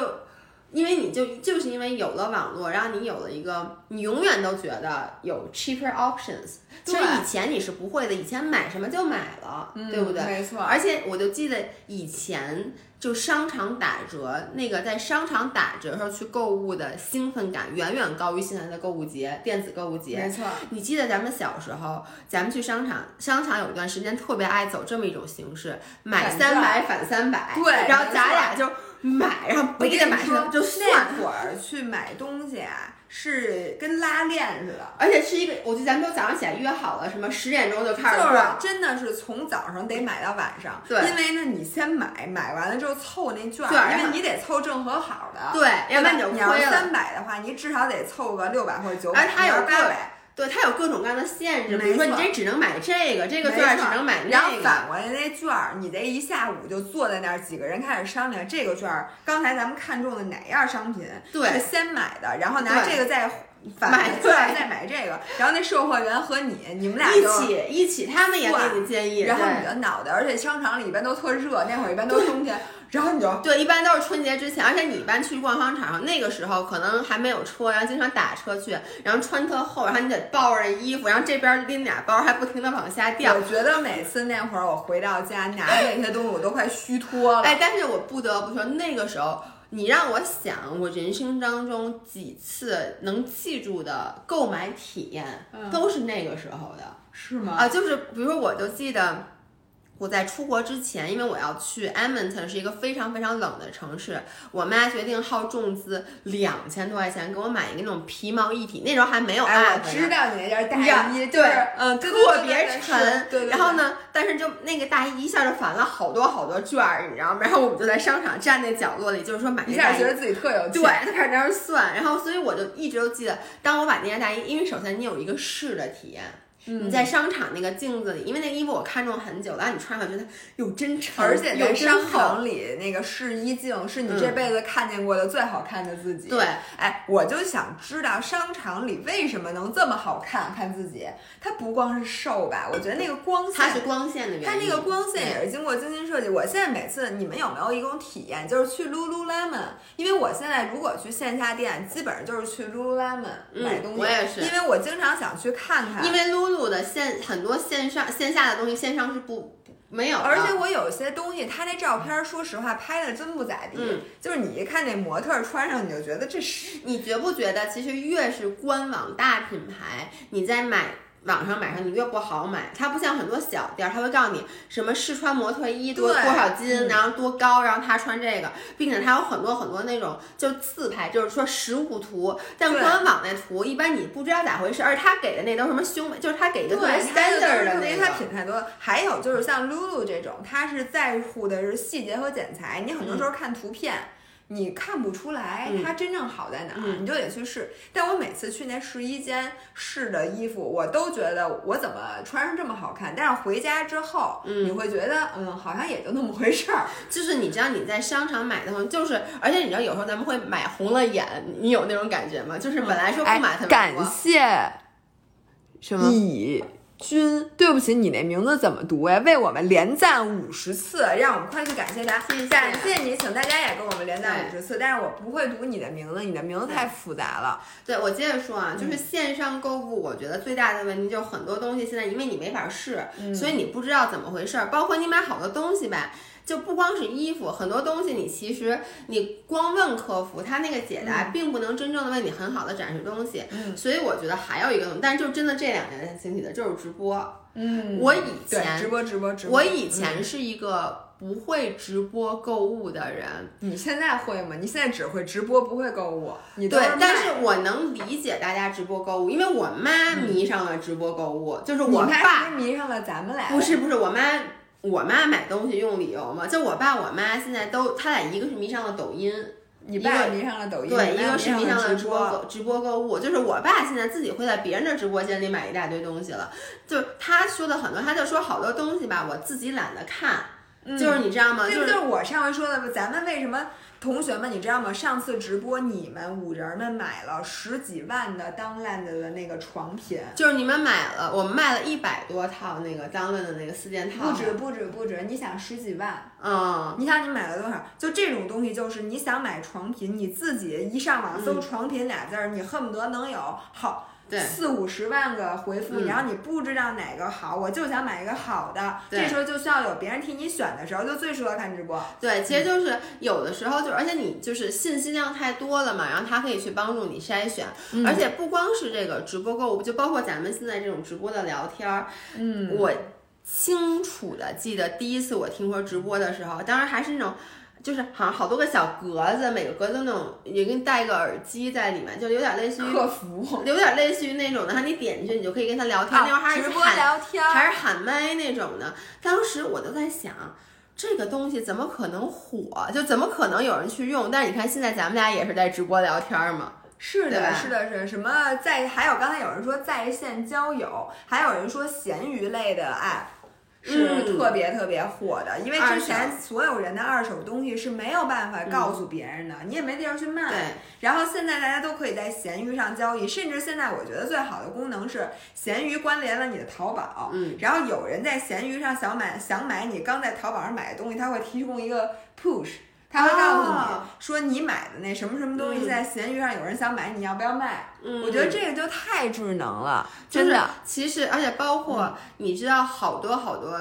因为你就就是因为有了网络，让你有了一个，你永远都觉得有 cheaper options。其实以前你是不会的，以前买什么就买了，对不对？没错。而且我就记得以前就商场打折，那个在商场打折时候去购物的兴奋感远远高于现在的购物节、电子购物节。没错。你记得咱们小时候，咱们去商场，商场有一段时间特别爱走这么一种形式，买三百返三百。对。然后咱俩就。买，然后不给他买上就算。那会儿去买东西啊，是跟拉链似的，而且是一个，我记得咱们都早上起来约好了，什么十点钟就开始逛，真的是从早上得买到晚上。对，因为呢，你先买，买完了之后凑那券，因为你得凑正和好的。对，要不然你就亏了。你要三百的话，你至少得凑个六百或者九百。而它有八百。对，它有各种各样的限制，比如说你这只能买这个，这个券只能买那个。然后反过来那券儿，你这一下午就坐在那儿，几个人开始商量这个券儿，刚才咱们看中的哪样商品是先买的，然后拿这个再买对再买这个，然后那售货员和你，你们俩一起一起，他们也给你建议，然后你的脑袋，而且商场里一般都特热，那会儿一般都是冬天。[laughs] 然后你就对，一般都是春节之前，而且你一般去逛商场，那个时候可能还没有车，然后经常打车去，然后穿特厚，然后你得抱着衣服，然后这边拎俩包，还不停的往下掉。我觉得每次那会儿我回到家拿那些东西，我都快虚脱了。哎，但是我不得不说，那个时候你让我想，我人生当中几次能记住的购买体验，都是那个时候的，是吗？啊，就是比如说，我就记得。我在出国之前，因为我要去 Edmonton，是一个非常非常冷的城市，我妈决定耗重资两千多块钱给我买一个那种皮毛一体，那时候还没有爱。我知道你那件大衣，对，嗯，特别沉。然后呢，但是就那个大衣一下就返了好多好多券儿，你知道吗？然后我们就在商场站那角落里，就是说买一下觉得自己特有钱。对，就开始在那儿算。然后，所以我就一直都记得，当我把那件大衣，因为首先你有一个试的体验。你在商场那个镜子里，因为那衣服我看中很久了，你穿上觉得哟真沉，而且在商场里那个试衣镜是你这辈子看见过的最好看的自己。对，哎，我就想知道商场里为什么能这么好看看自己？它不光是瘦吧？我觉得那个光线，它是光线的原因。它那个光线也是经过精心设计。我现在每次你们有没有一种体验，就是去 Lululemon？因为我现在如果去线下店，基本上就是去 Lululemon 买东西。我也是，因为我经常想去看看。因为 Lulu 路的线很多线上线下的东西线上是不没有。而且我有些东西，他那照片，说实话拍的真不咋地。嗯，就是你一看那模特穿上，你就觉得这是。你觉不觉得，其实越是官网大品牌，你在买。网上买上你越不好买，它不像很多小店，它会告诉你什么试穿模特衣多多少斤，然后多高，然后他穿这个，并且它有很多很多那种就自拍，就是说实物图。但官网那图一般你不知道咋回事，而且他给的那都什么胸，就是他给的特别 standard 的那个。它品太多，还有就是像 Lulu 这种，它是在乎的是细节和剪裁，你很多时候看图片。你看不出来它真正好在哪儿，你就得去试。但我每次去那试衣间试的衣服，我都觉得我怎么穿上这么好看？但是回家之后，你会觉得，嗯，好像也就那么回事儿。就是你知道你在商场买的话，就是而且你知道有时候咱们会买红了眼，你有那种感觉吗？就是本来说不买特别多。感谢什么？君，对不起，你那名字怎么读呀？为我们连赞五十次，让我们快去感谢他。感谢你，请大家也给我们连赞五十次。但是我不会读你的名字，你的名字太复杂了。对，我接着说啊，就是线上购物，我觉得最大的问题就是很多东西现在因为你没法试，所以你不知道怎么回事儿。包括你买好多东西吧。就不光是衣服，很多东西你其实你光问客服，他那个解答并不能真正的为你很好的展示东西。嗯，所以我觉得还有一个，但是就真的这两年兴起的就是直播。嗯，我以前直播直播直播，我以前是一个不会直播购物的人。你现在会吗？你现在只会直播不会购物。你对，但是我能理解大家直播购物，因为我妈迷上了直播购物，就是我爸迷上了咱们俩。不是不是，我妈。我妈买东西用理由嘛，就我爸我妈现在都，他俩一个是迷上了抖音，你爸迷上了抖音，对，一个是迷上了直播直播购物，就是我爸现在自己会在别人的直播间里买一大堆东西了，就他说的很多，他就说好多东西吧，我自己懒得看，就是你知道吗？就是我上回说的，咱们为什么？同学们，你知道吗？上次直播你们五人们买了十几万的 Downland 的那个床品，就是你们买了，我们卖了一百多套那个 Downland 的那个四件套，不止不止不止，你想十几万，嗯，你想你买了多少？就这种东西，就是你想买床品，你自己一上网搜“床品”俩字儿，你恨不得能有好。四五十万个回复，然后你不知道哪个好，我就想买一个好的，这时候就需要有别人替你选的时候，就最适合看直播。对，其实就是有的时候就，而且你就是信息量太多了嘛，然后它可以去帮助你筛选，而且不光是这个直播购物，就包括咱们现在这种直播的聊天儿。嗯，我清楚的记得第一次我听说直播的时候，当然还是那种。就是好像好多个小格子，每个格子那种也给你带一个耳机在里面，就有点类似于客服，有点类似于那种的。然后你点进去，你就可以跟他聊天。那会儿还是喊还是喊麦那种的。当时我就在想，这个东西怎么可能火？就怎么可能有人去用？但是你看现在咱们俩也是在直播聊天嘛。是的，是的，是什么在？还有刚才有人说在线交友，还有人说闲鱼类的 app。是特别特别火的，因为之前所有人的二手东西是没有办法告诉别人的，你也没地儿去卖。对。然后现在大家都可以在闲鱼上交易，甚至现在我觉得最好的功能是闲鱼关联了你的淘宝。嗯。然后有人在闲鱼上想买想买你刚在淘宝上买的东西，他会提供一个 push。他会告诉你说，你买的那什么什么东西在闲鱼上有人想买，你要不要卖？嗯，我觉得这个就太智能了，真的。其实，而且包括你知道，好多好多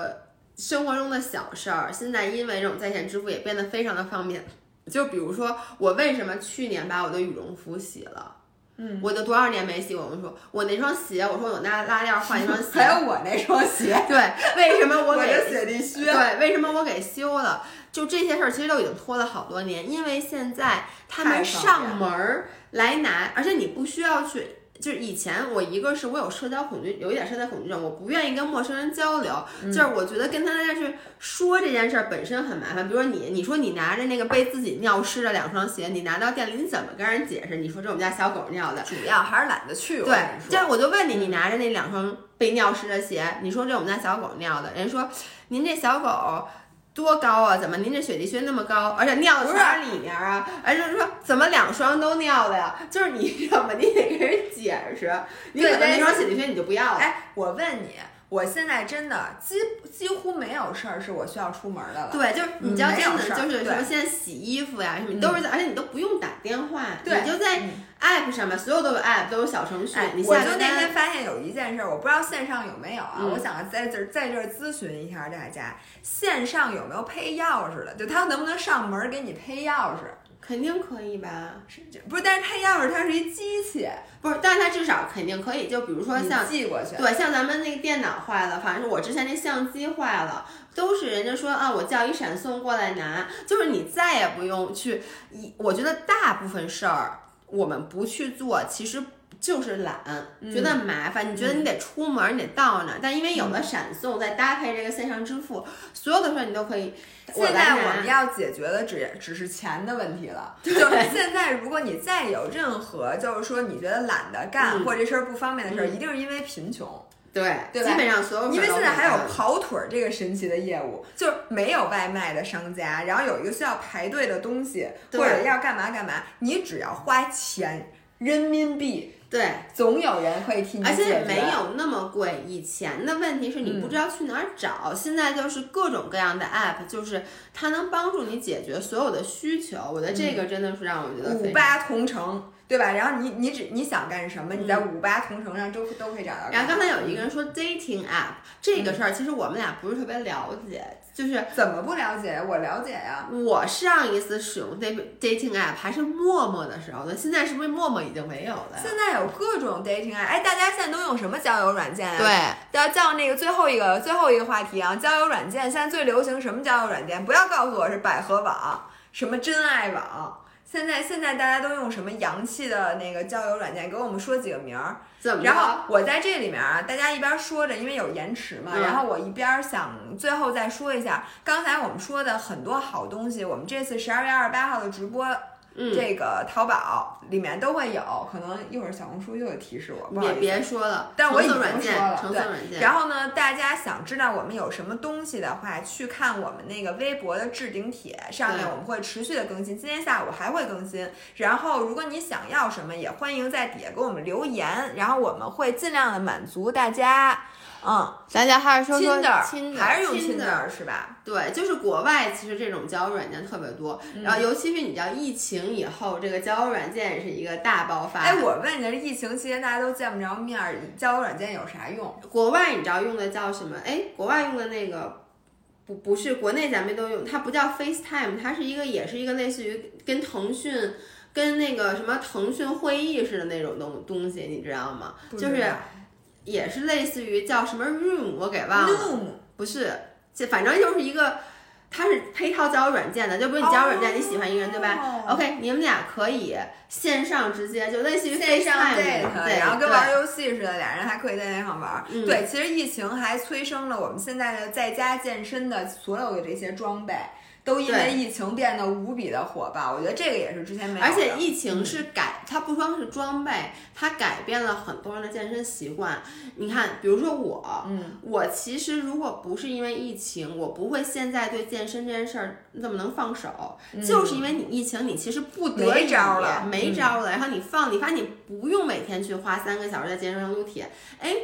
生活中的小事儿，现在因为这种在线支付也变得非常的方便。就比如说，我为什么去年把我的羽绒服洗了？嗯，我都多少年没洗过羽绒服，我那双鞋，我说我拿拉链换一双鞋。还有我那双鞋，对，为什么我给 [laughs] 雪地靴？对，为什么我给修了？就这些事儿，其实都已经拖了好多年，因为现在他们上门儿来拿，而且你不需要去。就是以前我一个是我有社交恐惧，有一点社交恐惧症，我不愿意跟陌生人交流。就是我觉得跟他在去说这件事儿本身很麻烦。比如说你，你说你拿着那个被自己尿湿的两双鞋，你拿到店里，你怎么跟人解释？你说这我们家小狗尿的，主要还是懒得去。对，这样我就问你，你拿着那两双被尿湿的鞋，你说这我们家小狗尿的，人家说您这小狗。多高啊？怎么您这雪地靴那么高？而且尿的全是里面啊！哎，就是说怎么两双都尿的呀？就是你知道吗？你得给人解释。你可能那双雪地靴你就不要了。哎，我问你，我现在真的几几乎没有事儿是我需要出门的了。对，就是你知道，真的事儿就是什么对现在洗衣服呀什么，你都是在，而且你都不用打电话，对你就在 app 上面，所有都有 app，都有小程序哎，，你我就那天发现有一件事儿，我不知道线上有没有啊，嗯我想在这儿在这儿咨询一下大家，线上有没有配钥匙的？就他能不能上门儿给你配钥匙？肯定可以吧？是这不是？但是它要是它是一机器，不是，但是它至少肯定可以，就比如说像寄过去。对，像咱们那个电脑坏了，反正我之前那相机坏了，都是人家说啊，我叫一闪送过来拿，就是你再也不用去。一，我觉得大部分事儿我们不去做，其实。就是懒，觉得麻烦，你觉得你得出门，你得到那儿，但因为有了闪送，再搭配这个线上支付，所有的事儿你都可以。现在我们要解决的只只是钱的问题了。就是现在，如果你再有任何就是说你觉得懒得干、嗯或者这事儿不方便的事儿，一定是因为贫穷。对，对基本上所有因为现在还有跑腿儿这个神奇的业务，就是没有外卖的商家，然后有一个需要排队的东西，或者要干嘛干嘛，你只要花钱人民币，对，总有人会替你而且解决。没有那么贵。以前的问题是你不知道去哪儿找，现在就是各种各样的 app，就是它能帮助你解决所有的需求。我觉得这个真的是让我觉得。五八同城，对吧？然后你你只你想干什么，你在五八同城上都都可以找到。嗯然后刚才有一个人说 dating app 这个事儿，其实我们俩不是特别了解。就是怎么不了解？我了解呀。我上一次使用 dating dating app 还是陌陌的时候呢，现在是不是陌陌已经没有了？现在有各种 dating app，哎，大家现在都用什么交友软件啊？对，要叫那个最后一个最后一个话题啊，交友软件现在最流行什么交友软件？不要告诉我是百合网，什么真爱网。现在现在大家都用什么洋气的那个交友软件？给我们说几个名儿。怎么？然后我在这里面啊，大家一边说着，因为有延迟嘛，嗯然后我一边想最后再说一下，刚才我们说的很多好东西，我们这次十二月二十八号的直播。嗯这个淘宝里面都会有，可能一会儿小红书又有提示我，不好别意思。别说了，但我已经说了，橙色对软件。然后呢，大家想知道我们有什么东西的话，去看我们那个微博的置顶帖，上面我们会持续的更新，今天下午还会更新。然后，如果你想要什么，也欢迎在底下给我们留言，然后我们会尽量的满足大家。嗯，咱家还是说说 Tinder 还是用 Tinder Tinder 是吧？对，就是国外其实这种交友软件特别多，嗯然后尤其是你知道疫情以后，这个交友软件也是一个大爆发。哎，我问你，这疫情期间大家都见不着面儿，交友软件有啥用？国外你知道用的叫什么？哎，国外用的那个不不是国内咱们都用，它不叫 FaceTime，它是一个也是一个类似于跟腾讯。跟那个什么腾讯会议似的那种东东西，你知道吗？就是也是类似于叫什么 Room，我给忘了。Room 不是，这反正就是一个，它是配套交友软件的，就比如你交友软件，你喜欢一个人，对吧哦？OK，你们俩可以线上直接，就类似于线上 FaceTime，date，对，然后跟对玩游戏似的，俩人还可以在那上玩。嗯对，其实疫情还催生了我们现在的在家健身的所有的这些装备，都因为疫情变得无比的火爆。我觉得这个也是之前没有的。而且疫情是改，它不光是装备，它改变了很多人的健身习惯。你看，比如说我，嗯，我其实如果不是因为疫情，我不会现在对健身这件事儿那么能放手，就是因为你疫情，你其实不得招了没招了，然后你放，你发现你不用每天去花三个小时在健身房撸铁，哎。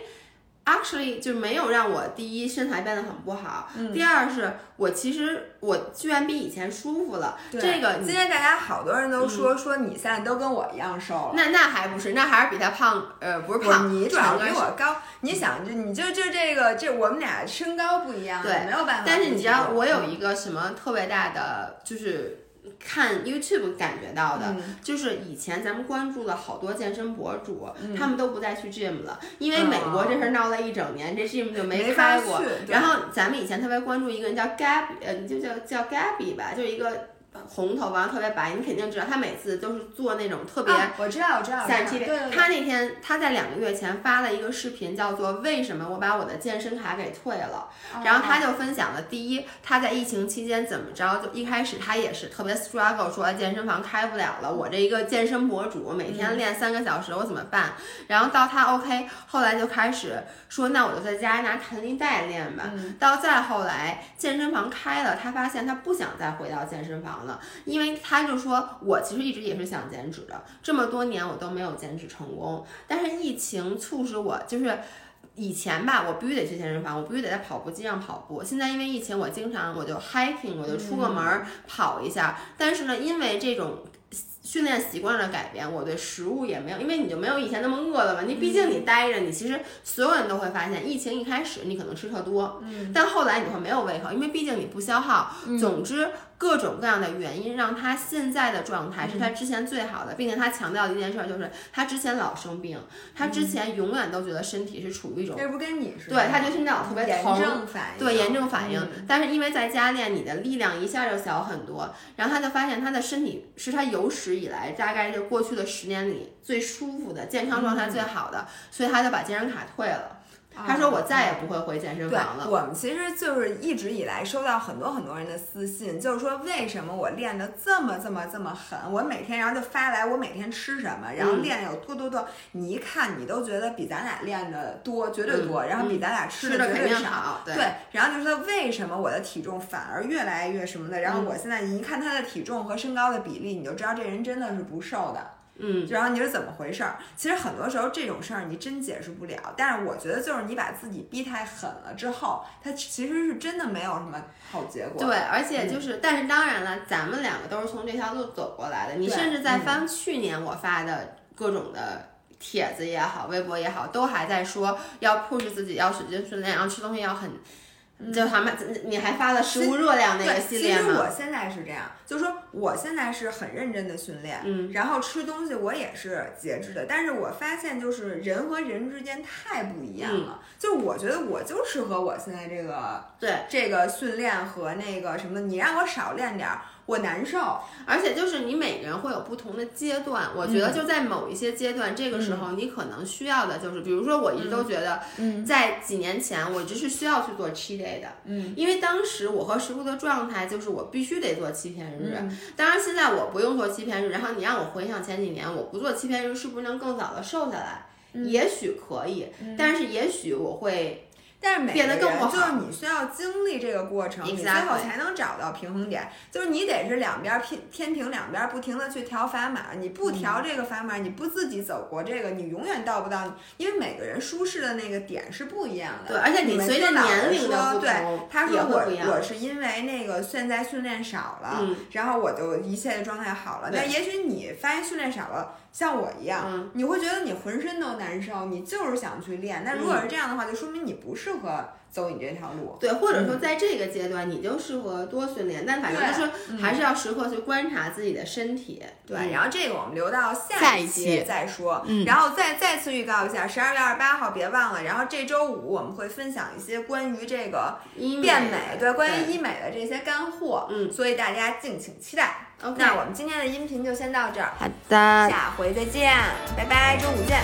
Actually 就没有让我第一身材变得很不好，嗯第二是我其实我居然比以前舒服了。对这个今天大家好多人都说、说你现在都跟我一样瘦了。那那还不是，那还是比他胖，呃，不是胖，你主要比我高，你想就你就就这个这我们俩身高不一样，对没有办法。但是你知道，我有一个什么特别大的，就是看 YouTube 感觉到的，嗯。就是以前咱们关注了好多健身博主，嗯。他们都不再去 gym 了，因为美国这事儿闹了一整年，这 gym 就没开过。然后咱们以前特别关注一个人叫 Gabby，呃，就叫叫 Gabby 吧，就是一个红头发特别白，你肯定知道，他每次都是做那种特别。啊，我知道我知道，我知道三七对对对他那天他在两个月前发了一个视频，叫做“为什么我把我的健身卡给退了”。然后他就分享了，第一，他在疫情期间怎么着，就一开始他也是特别 struggle，说健身房开不了了，我这一个健身博主每天练三个小时，我怎么办？然后到他 OK，后来就开始说，那我就在家拿弹力带练吧。到再后来健身房开了，他发现他不想再回到健身房了，因为他就说，我其实一直也是想减脂的，这么多年我都没有减脂成功，但是疫情促使我就是。以前吧，我必须得去健身房，我必须得在跑步机上跑步。现在因为疫情，我经常我就 hiking，我就出个门儿跑一下。但是呢，因为这种。训练习惯的改变，我对食物也没有，因为你就没有以前那么饿了嘛。你毕竟你待着，你其实所有人都会发现，疫情一开始你可能吃特多，嗯，但后来你会没有胃口，因为毕竟你不消耗。总之。各种各样的原因让他现在的状态是他之前最好的，并且他强调的一件事就是他之前老生病，他之前永远都觉得身体是处于一种，这不跟你似的，对，他觉得心脏特别疼，对，炎症反应。但是因为在家练，你的力量一下就小很多，然后他就发现他的身体是他有史以来大概是过去的十年里最舒服的，健康状态最好的，所以他就把健身卡退了。他说：“我再也不会回健身房了。”我们其实就是一直以来收到很多很多人的私信，就是说为什么我练的这么这么这么狠？我每天然后就发来我每天吃什么，然后练有多多多，你一看你都觉得比咱俩练的多，绝对多，然后比咱俩吃的绝对少。对，然后就说为什么我的体重反而越来越什么的？然后我现在一看他的体重和身高的比例，你就知道这人真的是不瘦的。嗯，然后你是怎么回事儿？其实很多时候这种事儿你真解释不了，但是我觉得就是你把自己逼太狠了之后，它其实是真的没有什么好结果。对，而且就是，但是当然了，咱们两个都是从这条路走过来的。你甚至在翻去年我发的各种的帖子也好，微博也好，都还在说要 push 自己，要使劲训练，然后吃东西要很。就他们，你还发了食物热量那个系列吗？其实我现在是这样，就是说我现在是很认真的训练，嗯，然后吃东西我也是节制的。但是我发现就是人和人之间太不一样了，就我觉得我就适合我现在这个对这个训练和那个什么，你让我少练点儿。我难受，而且就是你每个人会有不同的阶段，我觉得就在某一些阶段，这个时候你可能需要的就是，比如说我一直都觉得，在几年前我就是需要去做七 day 的，嗯，因为当时我和食物的状态就是我必须得做七天日，当然现在我不用做七天日，然后你让我回想前几年我不做七天日是不是能更早的瘦下来？也许可以，但是也许我会。但是每个人就是你需要经历这个过程，你最后才能找到平衡点。就是你得是两边平天平两边不停的去调砝码，你不调这个砝码，你不自己走过这个，你永远到不到。因为每个人舒适的那个点是不一样的。对，而且你随着年龄的对，他说我我是因为那个现在训练少了，然后我就一切的状态好了。但也许你发现训练少了。像我一样，你会觉得你浑身都难受，你就是想去练。那如果是这样的话，就说明你不适合走你这条路。对，或者说在这个阶段，你就适合多训练。但反正就是还是要时刻去观察自己的身体。对，然后这个我们留到下一期再说。嗯然后再再次预告一下，十二月二十八号别忘了。然后这周五我们会分享一些关于这个变美，对，关于医美的这些干货。嗯，所以大家敬请期待。那我们今天的音频就先到这儿，好的，下回再见，拜拜，周五见。